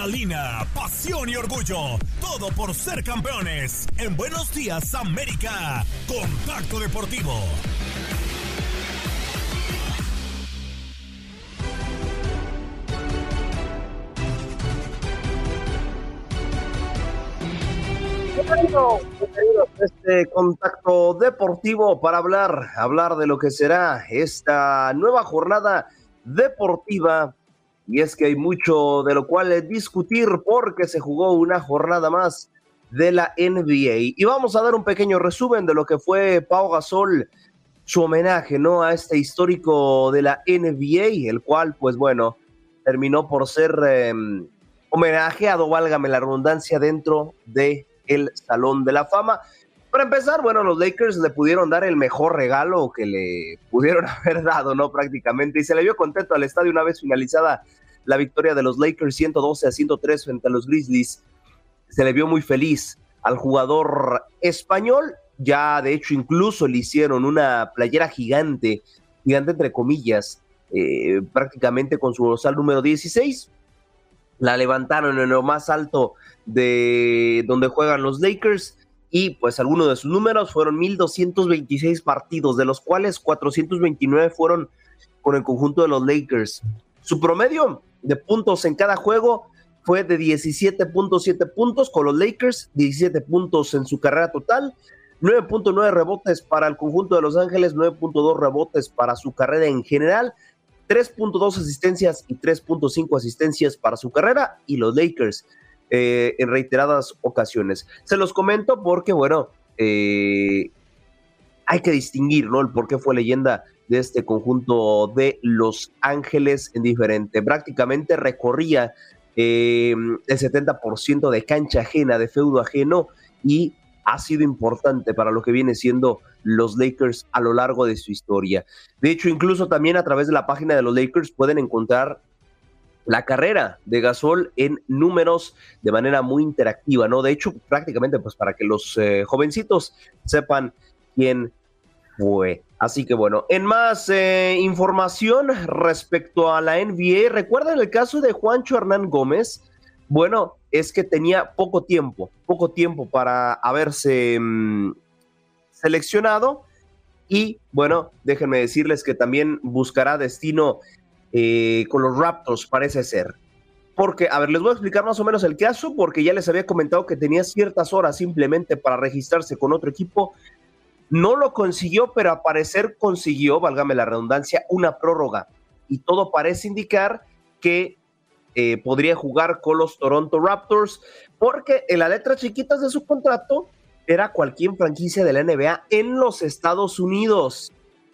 Adrenalina, pasión y orgullo. Todo por ser campeones. En Buenos Días, América. Contacto Deportivo. Este contacto deportivo para hablar, hablar de lo que será esta nueva jornada deportiva. Y es que hay mucho de lo cual discutir porque se jugó una jornada más de la NBA. Y vamos a dar un pequeño resumen de lo que fue Pau Gasol, su homenaje, ¿no? A este histórico de la NBA, el cual, pues bueno, terminó por ser eh, homenajeado, válgame la redundancia, dentro de el Salón de la Fama. Para empezar, bueno, los Lakers le pudieron dar el mejor regalo que le pudieron (laughs) haber dado, ¿no? Prácticamente. Y se le vio contento al estadio una vez finalizada la victoria de los Lakers 112 a 103 frente a los Grizzlies. Se le vio muy feliz al jugador español. Ya, de hecho, incluso le hicieron una playera gigante, gigante entre comillas, eh, prácticamente con su dorsal número 16. La levantaron en lo más alto de donde juegan los Lakers y pues algunos de sus números fueron 1226 partidos, de los cuales 429 fueron con el conjunto de los Lakers. Su promedio de puntos en cada juego fue de 17.7 puntos con los Lakers, 17 puntos en su carrera total, 9.9 rebotes para el conjunto de Los Ángeles, 9.2 rebotes para su carrera en general, 3.2 asistencias y 3.5 asistencias para su carrera y los Lakers eh, en reiteradas ocasiones. Se los comento porque, bueno, eh, hay que distinguir, ¿no? El por qué fue leyenda de este conjunto de Los Ángeles en diferente. Prácticamente recorría eh, el 70% de cancha ajena, de feudo ajeno, y ha sido importante para lo que viene siendo los Lakers a lo largo de su historia. De hecho, incluso también a través de la página de los Lakers pueden encontrar la carrera de Gasol en números de manera muy interactiva, ¿no? De hecho, prácticamente pues para que los eh, jovencitos sepan quién fue. Así que bueno, en más eh, información respecto a la NBA, ¿recuerdan el caso de Juancho Hernán Gómez? Bueno, es que tenía poco tiempo, poco tiempo para haberse mm, seleccionado y bueno, déjenme decirles que también buscará destino eh, con los Raptors, parece ser. Porque, a ver, les voy a explicar más o menos el caso, porque ya les había comentado que tenía ciertas horas simplemente para registrarse con otro equipo. No lo consiguió, pero a parecer consiguió, válgame la redundancia, una prórroga. Y todo parece indicar que eh, podría jugar con los Toronto Raptors, porque en las letras chiquitas de su contrato era cualquier franquicia de la NBA en los Estados Unidos.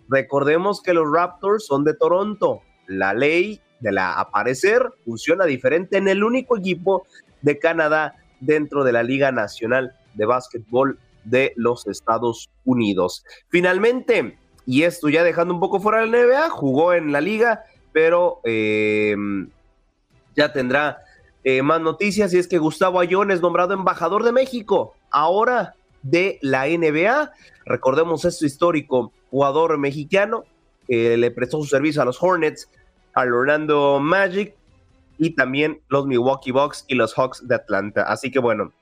Recordemos que los Raptors son de Toronto la ley de la aparecer funciona diferente en el único equipo de Canadá dentro de la Liga Nacional de Básquetbol de los Estados Unidos. Finalmente, y esto ya dejando un poco fuera la NBA, jugó en la liga, pero em, ya tendrá eh, más noticias y es que Gustavo Ayón es nombrado embajador de México, ahora de la NBA. Recordemos esto histórico, jugador mexicano, le prestó su servicio a los Hornets, al Orlando Magic y también los Milwaukee Bucks y los Hawks de Atlanta. Así que bueno,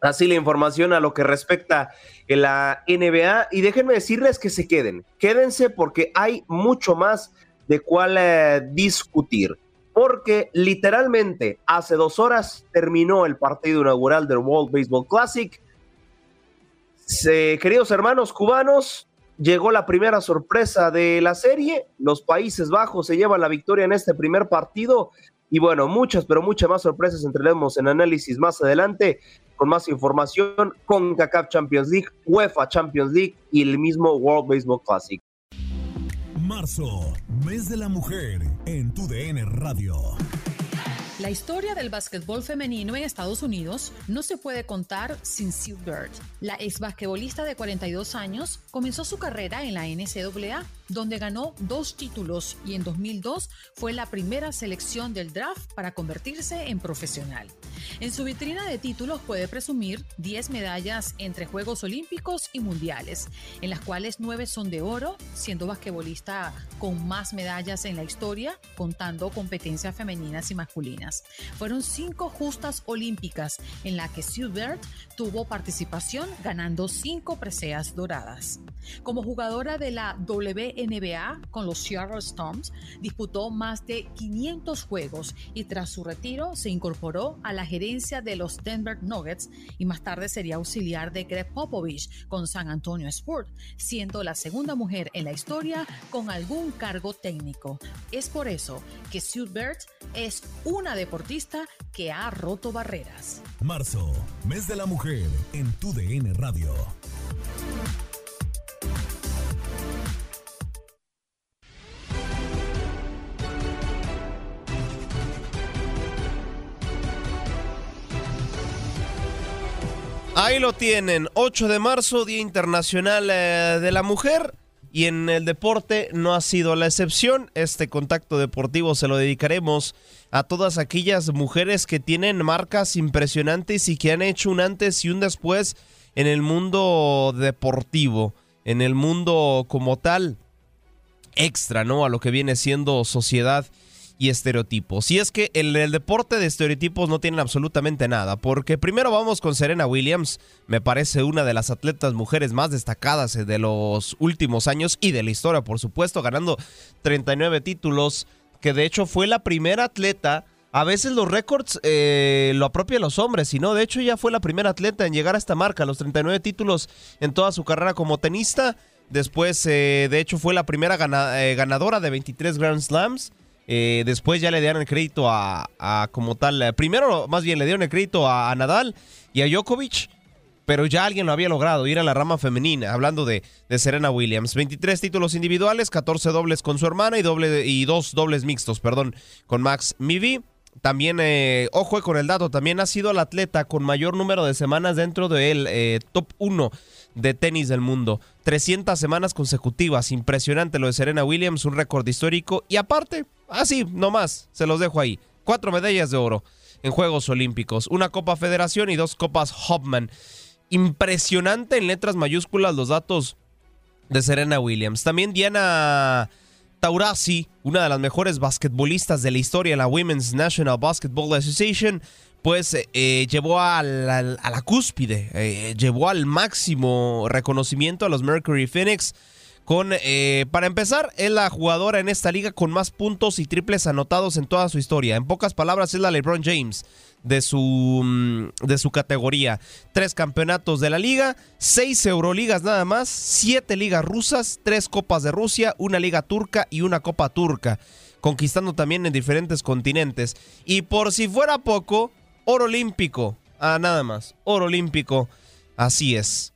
así la información a lo que respecta a la NBA. Y déjenme decirles que se queden, quédense porque hay mucho más de cuál eh, discutir. Porque literalmente hace dos horas terminó el partido inaugural del World Baseball Classic. queridos hermanos cubanos, llegó la primera sorpresa de la serie. Los Países Bajos se llevan la victoria en este primer partido. Y bueno, muchas, pero muchas más sorpresas entraremos en análisis más adelante con más información con CACAF Champions League, UEFA Champions League y el mismo World Baseball Classic. Marzo, mes de la mujer en tu DN Radio. La historia del básquetbol femenino en Estados Unidos no se puede contar sin Sue Bird. La ex basquetbolista de 42 años comenzó su carrera en la NCAA donde ganó dos títulos y en 2002 fue la primera selección del draft para convertirse en profesional. En su vitrina de títulos puede presumir 10 medallas entre Juegos Olímpicos y Mundiales, en las cuales 9 son de oro, siendo basquetbolista con más medallas en la historia, contando competencias femeninas y masculinas. Fueron 5 justas olímpicas en las que Silbert tuvo participación ganando 5 preseas doradas. Como jugadora de la WNBA con los Seattle Storms, disputó más de 500 juegos y tras su retiro se incorporó a la gerencia de los Denver Nuggets y más tarde sería auxiliar de Greg Popovich con San Antonio Sport, siendo la segunda mujer en la historia con algún cargo técnico. Es por eso que Sue Bird es una deportista que ha roto barreras. Marzo, mes de la mujer en tu DN Radio. Ahí lo tienen, 8 de marzo, Día Internacional eh, de la Mujer. Y en el deporte no ha sido la excepción. Este contacto deportivo se lo dedicaremos a todas aquellas mujeres que tienen marcas impresionantes y que han hecho un antes y un después en el mundo deportivo, en el mundo como tal extra, ¿no? A lo que viene siendo sociedad y estereotipos. Y es que el deporte de estereotipos no tienen absolutamente nada, porque primero vamos con Serena Williams, me parece una de las atletas mujeres más destacadas de los últimos años y de la historia, por supuesto, ganando 39 títulos, que de hecho fue la primera atleta. A veces los récords eh, lo apropian los hombres, y no, de hecho ya fue la primera atleta en llegar a esta marca, los 39 títulos en toda su carrera como tenista. Después, eh, de hecho, fue la primera eh, ganadora de 23 Grand Slams. Eh, después ya le dieron el crédito a, como tal. Eh, primero, más bien, le dieron el crédito a, Nadal y a Djokovic. Pero ya alguien lo había logrado, ir a la rama femenina, hablando de, Serena Williams. 23 títulos individuales, 14 dobles con su hermana y, doble, y dos dobles mixtos, perdón, con Max Mivi. También, eh, ojo con el dato, también ha sido el atleta con mayor número de semanas dentro del top 1 de tenis del mundo. 300 semanas consecutivas, impresionante lo de Serena Williams, un récord histórico. Y aparte, así, nomás, se los dejo ahí. Cuatro medallas de oro en Juegos Olímpicos, una Copa Federación y dos Copas Hopman. Impresionante en letras mayúsculas los datos de Serena Williams. También Diana Taurasi, una de las mejores basquetbolistas de la historia en la Women's National Basketball Association, pues eh, eh, llevó a la, cúspide, eh, llevó al máximo reconocimiento a los Mercury Phoenix. Con, para empezar, es la jugadora en esta liga con más puntos y triples anotados en toda su historia. En pocas palabras, es la LeBron James de su, mm, de su categoría. Tres campeonatos de la liga, seis Euroligas nada más, siete ligas rusas, tres copas de Rusia, una liga turca y una copa turca. Conquistando también en diferentes continentes. Y por si fuera poco, oro olímpico. Ah, nada más. Oro olímpico. Así es.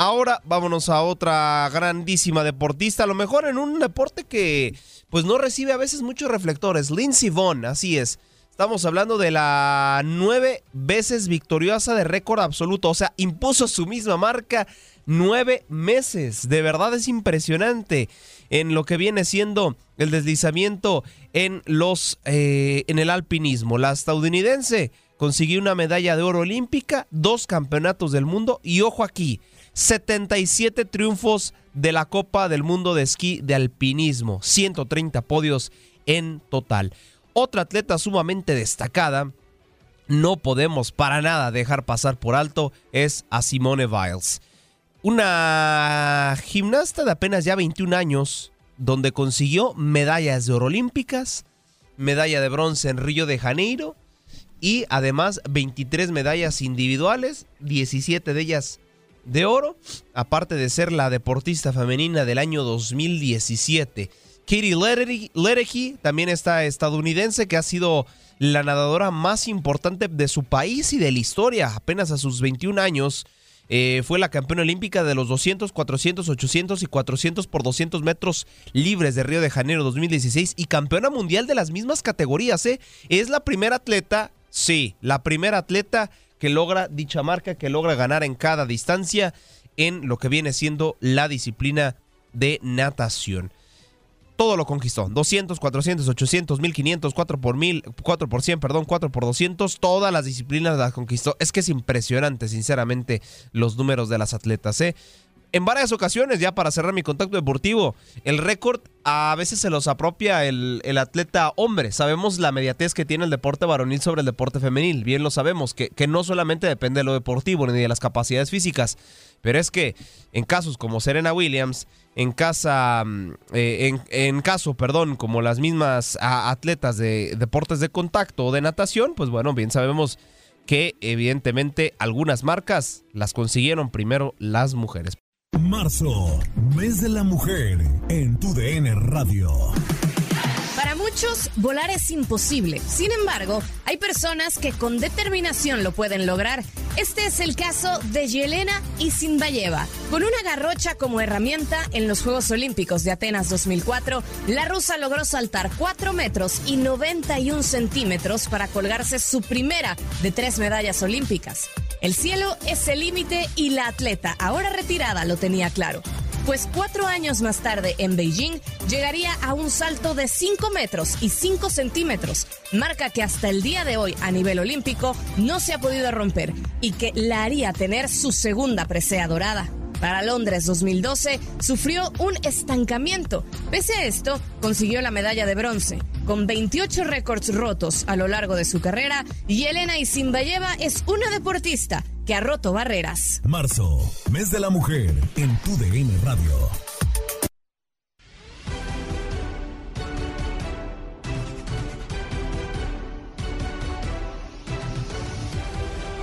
Ahora vámonos a otra grandísima deportista, a lo mejor en un deporte que pues no recibe a veces muchos reflectores. Lindsey Vonn, así es. Estamos hablando de la nueve veces victoriosa de récord absoluto, o sea, impuso su misma marca nueve meses. De verdad es impresionante en lo que viene siendo el deslizamiento en los eh, en el alpinismo. La estadounidense consiguió una medalla de oro olímpica, dos campeonatos del mundo y ojo aquí, 77 triunfos de la Copa del Mundo de Esquí de Alpinismo, 130 podios en total. Otra atleta sumamente destacada, no podemos para nada dejar pasar por alto, es a Simone Biles. Una gimnasta de apenas ya 21 años, donde consiguió medallas de oro olímpicas, medalla de bronce en Río de Janeiro y además 23 medallas individuales, 17 de ellas de oro, aparte de ser la deportista femenina del año 2017. Katie Ledecky, también está estadounidense, que ha sido la nadadora más importante de su país y de la historia, apenas a sus 21 años eh, fue la campeona olímpica de los 200, 400, 800 y 400 por 200 metros libres de Río de Janeiro 2016 y campeona mundial de las mismas categorías. ¿eh? Es la primera atleta, sí, la primera atleta que logra dicha marca, que logra ganar en cada distancia en lo que viene siendo la disciplina de natación. Todo lo conquistó. 200, 400, 800, 1500, 4 por 1000, 4 por 100, perdón, 4 por 200. Todas las disciplinas las conquistó. Es que es impresionante, sinceramente, los números de las atletas. ¿eh? En varias ocasiones, ya para cerrar mi contacto deportivo, el récord a veces se los apropia el, atleta hombre. Sabemos la mediatez que tiene el deporte varonil sobre el deporte femenil. Bien lo sabemos, que, que no solamente depende de lo deportivo ni de las capacidades físicas, pero es que en casos como Serena Williams, en casa, mm, eh, en, caso, perdón, como las mismas atletas de deportes de contacto o de natación, pues bueno, bien sabemos que evidentemente algunas marcas las consiguieron primero las mujeres. Marzo, mes de la mujer en tu DN Radio. Para muchos, volar es imposible. Sin embargo, hay personas que con determinación lo pueden lograr. Este es el caso de Yelena Isinbayeva. Con una garrocha como herramienta en los Juegos Olímpicos de Atenas 2004, la rusa logró saltar 4 metros y 91 centímetros para colgarse su primera de tres medallas olímpicas. El cielo es el límite y la atleta, ahora retirada, lo tenía claro pues cuatro años más tarde en Beijing llegaría a un salto de 5 metros y 5 centímetros, marca que hasta el día de hoy a nivel olímpico no se ha podido romper y que la haría tener su segunda presea dorada. Para Londres 2012 sufrió un estancamiento. Pese a esto, consiguió la medalla de bronce. Con 28 récords rotos a lo largo de su carrera, y Elena Isinbayeva es una deportista que ha roto barreras. Marzo, mes de la mujer en tu Radio.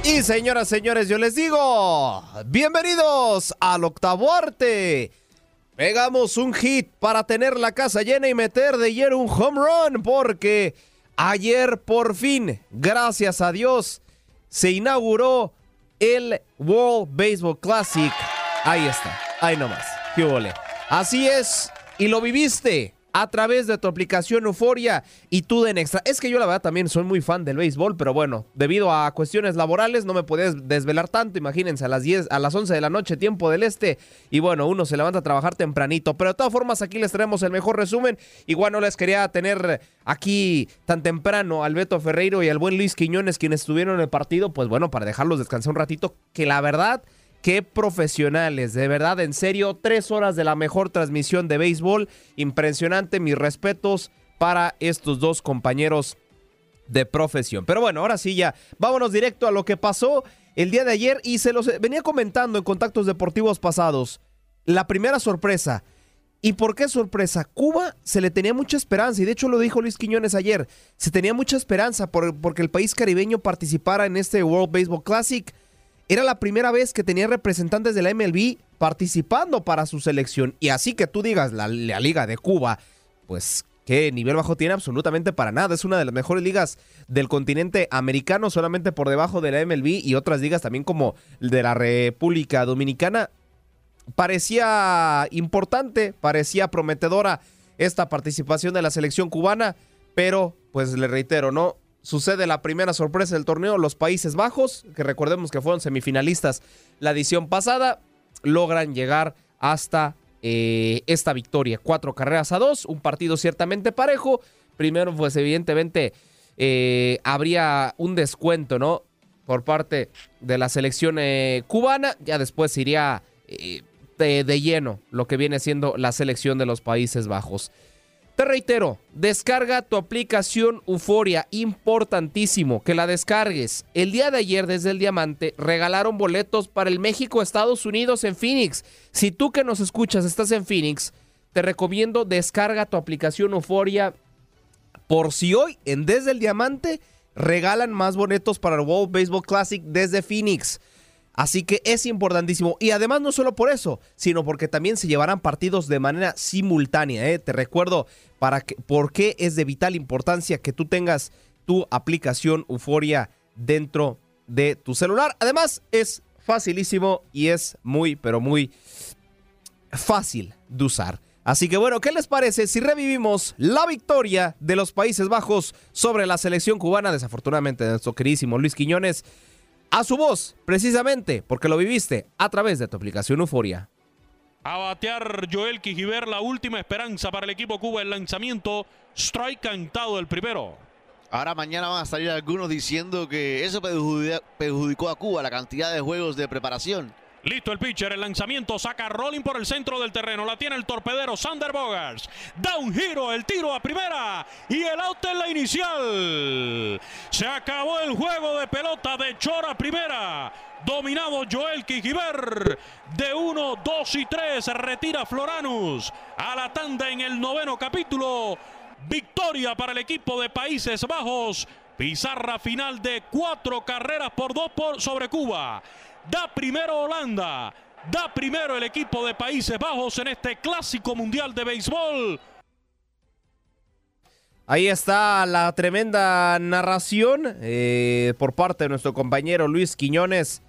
Y señoras, señores, yo les digo, bienvenidos al octavo arte. Pegamos un hit para tener la casa llena y meter de ayer un home run porque ayer por fin, gracias a Dios, se inauguró el World Baseball Classic. Ahí está, ahí nomás. ¿Qué Así es, y lo viviste a través de tu aplicación Euforia y tú de Extra. Es que yo la verdad también soy muy fan del béisbol, pero bueno, debido a cuestiones laborales no me podés desvelar tanto. Imagínense a las 10, a las 11 de la noche, tiempo del este. Y bueno, uno se levanta a trabajar tempranito. Pero de todas formas, aquí les traemos el mejor resumen. Igual no les quería tener aquí tan temprano al Beto Ferreiro y al buen Luis Quiñones, quienes estuvieron en el partido. Pues bueno, para dejarlos descansar un ratito, que la verdad Qué profesionales, de verdad, en serio, tres horas de la mejor transmisión de béisbol. Impresionante, mis respetos para estos dos compañeros de profesión. Pero bueno, ahora sí ya, vámonos directo a lo que pasó el día de ayer y se los venía comentando en contactos deportivos pasados. La primera sorpresa. ¿Y por qué sorpresa? Cuba se le tenía mucha esperanza, y de hecho lo dijo Luis Quiñones ayer, se tenía mucha esperanza por, porque el país caribeño participara en este World Baseball Classic era la primera vez que tenía representantes de la MLB participando para su selección. Y así que tú digas, la, Liga de Cuba, pues qué nivel bajo tiene absolutamente para nada. Es una de las mejores ligas del continente americano, solamente por debajo de la MLB y otras ligas también como de la República Dominicana. Parecía importante, parecía prometedora esta participación de la selección cubana, pero pues le reitero, no, sucede la primera sorpresa del torneo, los Países Bajos, que recordemos que fueron semifinalistas la edición pasada, logran llegar hasta eh, esta victoria. Cuatro carreras a dos, un partido ciertamente parejo. Primero, pues evidentemente eh, habría un descuento, ¿no? Por parte de la selección eh, cubana. Ya después iría de lleno lo que viene siendo la selección de los Países Bajos. Te reitero, descarga tu aplicación Euforia, importantísimo que la descargues. El día de ayer desde el Diamante regalaron boletos para el México Estados Unidos en Phoenix. Si tú que nos escuchas estás en Phoenix, te recomiendo descarga tu aplicación Euforia por si hoy en Desde el Diamante regalan más boletos para el World Baseball Classic desde Phoenix. Así que es importantísimo. Y además no solo por eso, sino porque también se llevarán partidos de manera simultánea. ¿eh? Te recuerdo para que, por qué es de vital importancia que tú tengas tu aplicación Euforia dentro de tu celular. Además es facilísimo y es muy, pero muy fácil de usar. Así que bueno, ¿qué les parece si revivimos la victoria de los Países Bajos sobre la selección cubana? Desafortunadamente, de nuestro queridísimo Luis Quiñones a su voz, precisamente porque lo viviste a través de tu aplicación Euforia. a batear Joel Quijiver, la última esperanza para el equipo Cuba. El lanzamiento, strike cantado el primero. Ahora mañana van a salir algunos diciendo que eso perjudicó a Cuba la cantidad de juegos de preparación. Listo el pitcher, el lanzamiento saca Rolling por el centro del terreno. La tiene el torpedero Sander Bogars. Da un giro, el tiro a primera y el out en la inicial. Se acabó el juego de pelota de Chora primera. Dominado Joel Quijiver. De 1, 2 y 3 retira Floranus a la tanda en el noveno capítulo. Victoria para el equipo de Países Bajos. Pizarra final de cuatro carreras por dos por sobre Cuba. Da primero Holanda. Da primero el equipo de Países Bajos en este clásico mundial de béisbol. Ahí está la tremenda narración eh, por parte de nuestro compañero Luis Quiñones.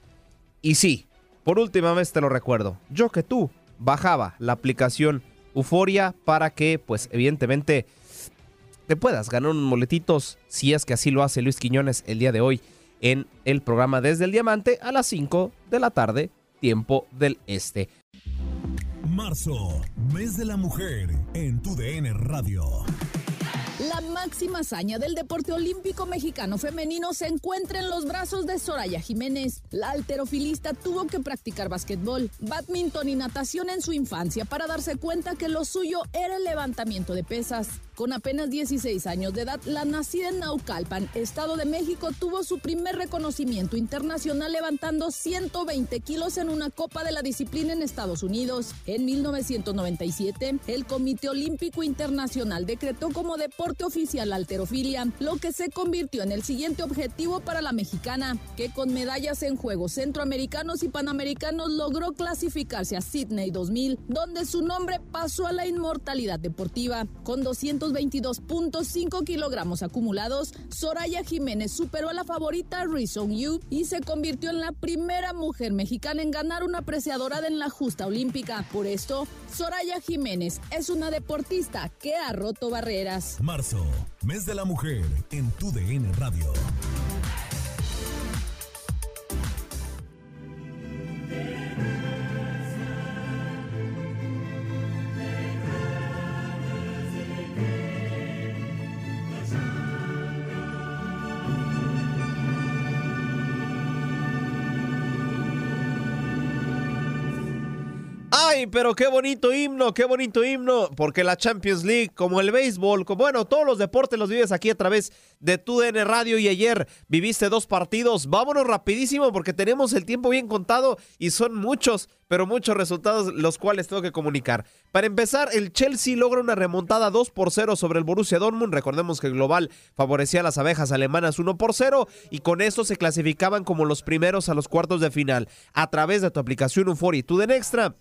Y sí, por última vez te lo recuerdo, yo que tú bajaba la aplicación Euforia para que, pues evidentemente, te puedas ganar unos boletitos, si es que así lo hace Luis Quiñones el día de hoy en el programa Desde el Diamante a las 5 de la tarde, tiempo del este. Marzo, mes de la mujer en tu DN Radio. La máxima hazaña del deporte olímpico mexicano femenino se encuentra en los brazos de Soraya Jiménez. La alterofilista tuvo que practicar básquetbol, badminton y natación en su infancia para darse cuenta que lo suyo era el levantamiento de pesas. Con apenas 16 años de edad, la nacida en Naucalpan, Estado de México, tuvo su primer reconocimiento internacional levantando 120 kilos en una copa de la disciplina en Estados Unidos. En 1997, el Comité Olímpico Internacional decretó como deporte oficial la alterofilia, lo que se convirtió en el siguiente objetivo para la mexicana, que con medallas en Juegos Centroamericanos y Panamericanos logró clasificarse a Sydney 2000, donde su nombre pasó a la inmortalidad deportiva. Con 222.5 kilogramos acumulados, Soraya Jiménez superó a la favorita Rison Yu y se convirtió en la primera mujer mexicana en ganar una apreciadora en la justa olímpica. Por esto, Soraya Jiménez es una deportista que ha roto barreras. Marzo, mes de la mujer en tu DN Radio. Ay, pero qué bonito himno, qué bonito himno, porque la Champions League, como el béisbol, como bueno, todos los deportes los vives aquí a través de tu DN Radio y ayer viviste dos partidos. Vámonos rapidísimo porque tenemos el tiempo bien contado y son muchos, pero muchos resultados los cuales tengo que comunicar. Para empezar, el Chelsea logra una remontada 2 por 0 sobre el Borussia Dortmund. Recordemos que el global favorecía a las abejas alemanas 1 por 0 y con eso se clasificaban como los primeros a los cuartos de final. A través de tu aplicación Euphoria y tu DN Extra,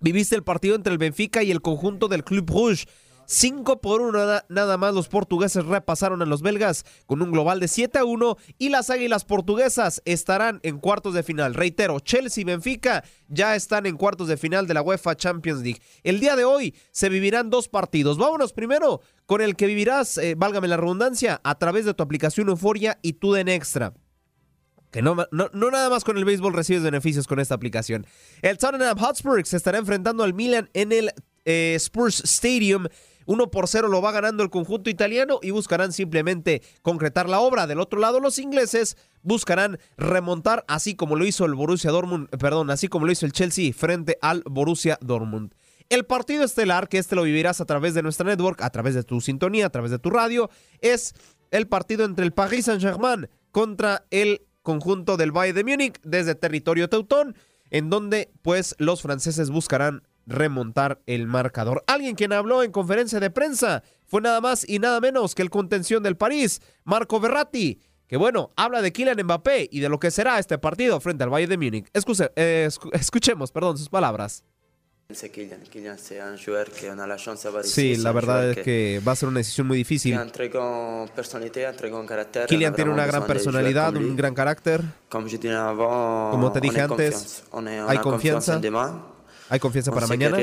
Viviste el partido entre el Benfica y el conjunto del Club Rouge. 5 por 1 nada, más los portugueses repasaron a los belgas con un global de 7 a 1 y las águilas portuguesas estarán en cuartos de final. Reitero, Chelsea y Benfica ya están en cuartos de final de la UEFA Champions League. El día de hoy se vivirán dos partidos. Vámonos primero con el que vivirás, eh, válgame la redundancia, a través de tu aplicación Euforia y tu Extra. No, nada más con el béisbol recibes beneficios con esta aplicación. El Tottenham Hotspur se estará enfrentando al Milan en el eh, Spurs Stadium. 1 por 0 lo va ganando el conjunto italiano y buscarán simplemente concretar la obra. Del otro lado, los ingleses buscarán remontar, así como lo hizo el Borussia Dortmund, perdón, así como lo hizo el Chelsea frente al Borussia Dortmund. El partido estelar, que este lo vivirás a través de nuestra network, a través de tu sintonía, a través de tu radio, es el partido entre el Paris Saint-Germain contra el conjunto del Valle de Múnich desde territorio teutón, en donde pues los franceses buscarán remontar el marcador. Alguien quien habló en conferencia de prensa fue nada más y nada menos que el contención del París, Marco Verratti, que bueno, habla de Kylian Mbappé y de lo que será este partido frente al Valle de Múnich. Escuche, eh, escuchemos, perdón, sus palabras. Sí, la verdad es que va a ser una decisión muy difícil. Kylian tiene una gran personalidad, un gran carácter. Como te dije antes, hay confianza. Hay confianza para mañana.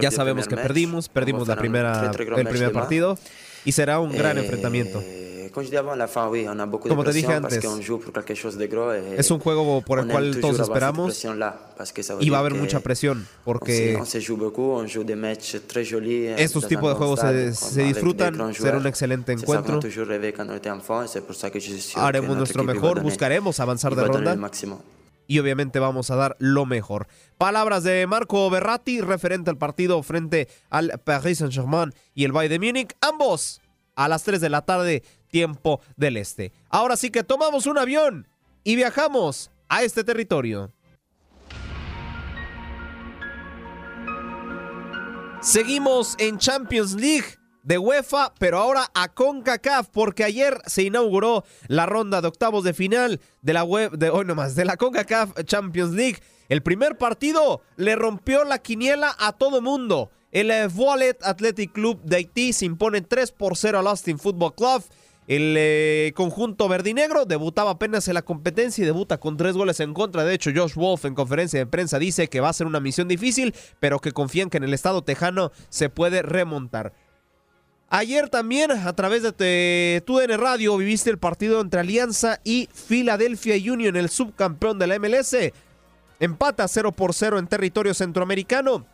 Ya sabemos que perdimos, perdimos la primera, el primer partido y será un gran enfrentamiento. Como te dije antes, es un juego por el cual todos esperamos y va a haber mucha presión porque estos tipos de juegos se, se disfrutan, será un excelente encuentro. Haremos nuestro mejor, buscaremos avanzar de ronda y obviamente vamos a dar lo mejor. Palabras de Marco Berratti referente al partido frente al Paris Saint-Germain y el Bayern de Múnich, ambos a las 3 de la tarde, tiempo del este. Ahora sí que tomamos un avión y viajamos a este territorio. Seguimos en Champions League de UEFA, pero ahora a CONCACAF, porque ayer se inauguró la ronda de octavos de final de la web de hoy de la CONCACAF Champions League. El primer partido le rompió la quiniela a todo mundo. El Wallet Athletic Club de Haití se impone 3 por 0 al Austin Football Club. El eh, conjunto verdinegro debutaba apenas en la competencia y debuta con tres goles en contra. De hecho, Josh Wolf en conferencia de prensa dice que va a ser una misión difícil, pero que confían que en el estado tejano se puede remontar. Ayer también, a través de TUDN Radio, viviste el partido entre Alianza y Philadelphia Union, el subcampeón de la MLS. Empata 0 por 0 en territorio centroamericano.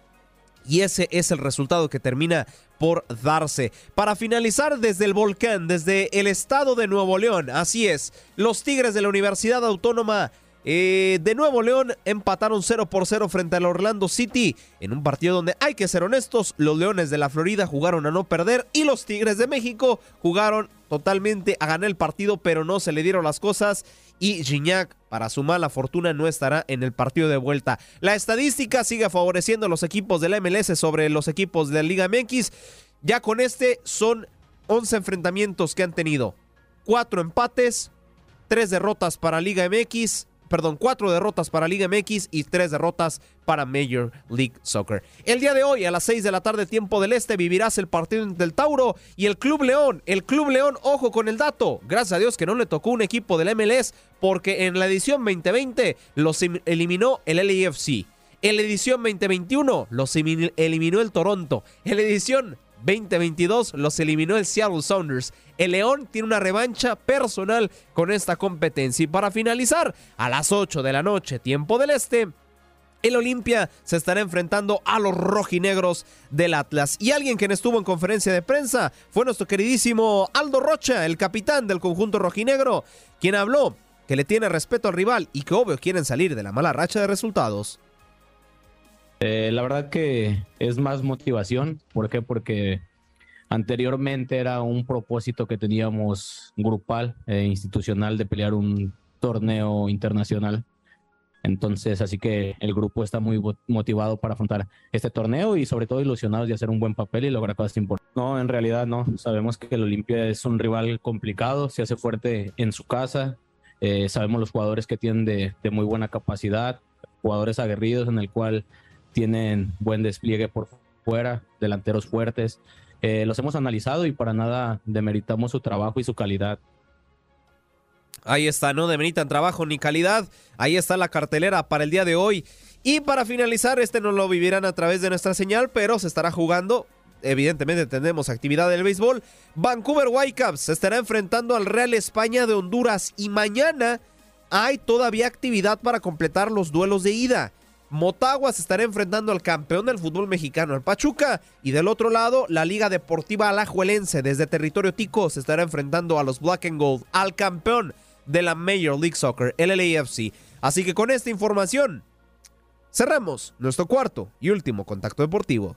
Y ese es el resultado que termina por darse. Para finalizar, desde el volcán, desde el estado de Nuevo León, así es, los Tigres de la Universidad Autónoma eh, de Nuevo León empataron 0 por 0 frente al Orlando City en un partido donde hay que ser honestos, los Leones de la Florida jugaron a no perder y los Tigres de México jugaron totalmente a ganar el partido, pero no se le dieron las cosas y Gignac, para su mala fortuna, no estará en el partido de vuelta. La estadística sigue favoreciendo a los equipos de la MLS sobre los equipos de la Liga MX. Ya con este son 11 enfrentamientos que han tenido, 4 empates, 3 derrotas para Liga MX, perdón, cuatro derrotas para Liga MX y tres derrotas para Major League Soccer. El día de hoy, a las 6 de la tarde, tiempo del este, vivirás el partido del Tauro y el Club León. El Club León, ojo con el dato, gracias a Dios que no le tocó un equipo del MLS, porque en la edición 2020 los eliminó el LAFC. En la edición 2021 los eliminó el Toronto. En la edición 2022 los eliminó el Seattle Sounders. El León tiene una revancha personal con esta competencia. Y para finalizar, a las 8 de la noche, tiempo del este, el Olimpia se estará enfrentando a los rojinegros del Atlas. Y alguien quien estuvo en conferencia de prensa fue nuestro queridísimo Aldo Rocha, el capitán del conjunto rojinegro, quien habló que le tiene respeto al rival y que obvio quieren salir de la mala racha de resultados. Eh, la verdad que es más motivación. ¿Por qué? Porque anteriormente era un propósito que teníamos grupal e institucional de pelear un torneo internacional. Entonces, así que el grupo está muy motivado para afrontar este torneo y sobre todo ilusionados de hacer un buen papel y lograr cosas importantes. No, en realidad no. Sabemos que el Olimpia es un rival complicado, se hace fuerte en su casa. Eh, sabemos los jugadores que tienen de, de, muy buena capacidad, jugadores aguerridos en el cual tienen buen despliegue por fuera, delanteros fuertes. Eh, los hemos analizado y para nada demeritamos su trabajo y su calidad. Ahí está, no demeritan trabajo ni calidad. Ahí está la cartelera para el día de hoy. Y para finalizar, este no lo vivirán a través de nuestra señal, pero se estará jugando. Evidentemente tenemos actividad del béisbol. Vancouver Whitecaps se estará enfrentando al Real España de Honduras y mañana hay todavía actividad para completar los duelos de ida. Motagua se estará enfrentando al campeón del fútbol mexicano, el Pachuca. Y del otro lado, la Liga Deportiva Alajuelense, desde territorio tico, se estará enfrentando a los Black and Gold, al campeón de la Major League Soccer, el LAFC. Así que con esta información, cerramos nuestro cuarto y último contacto deportivo.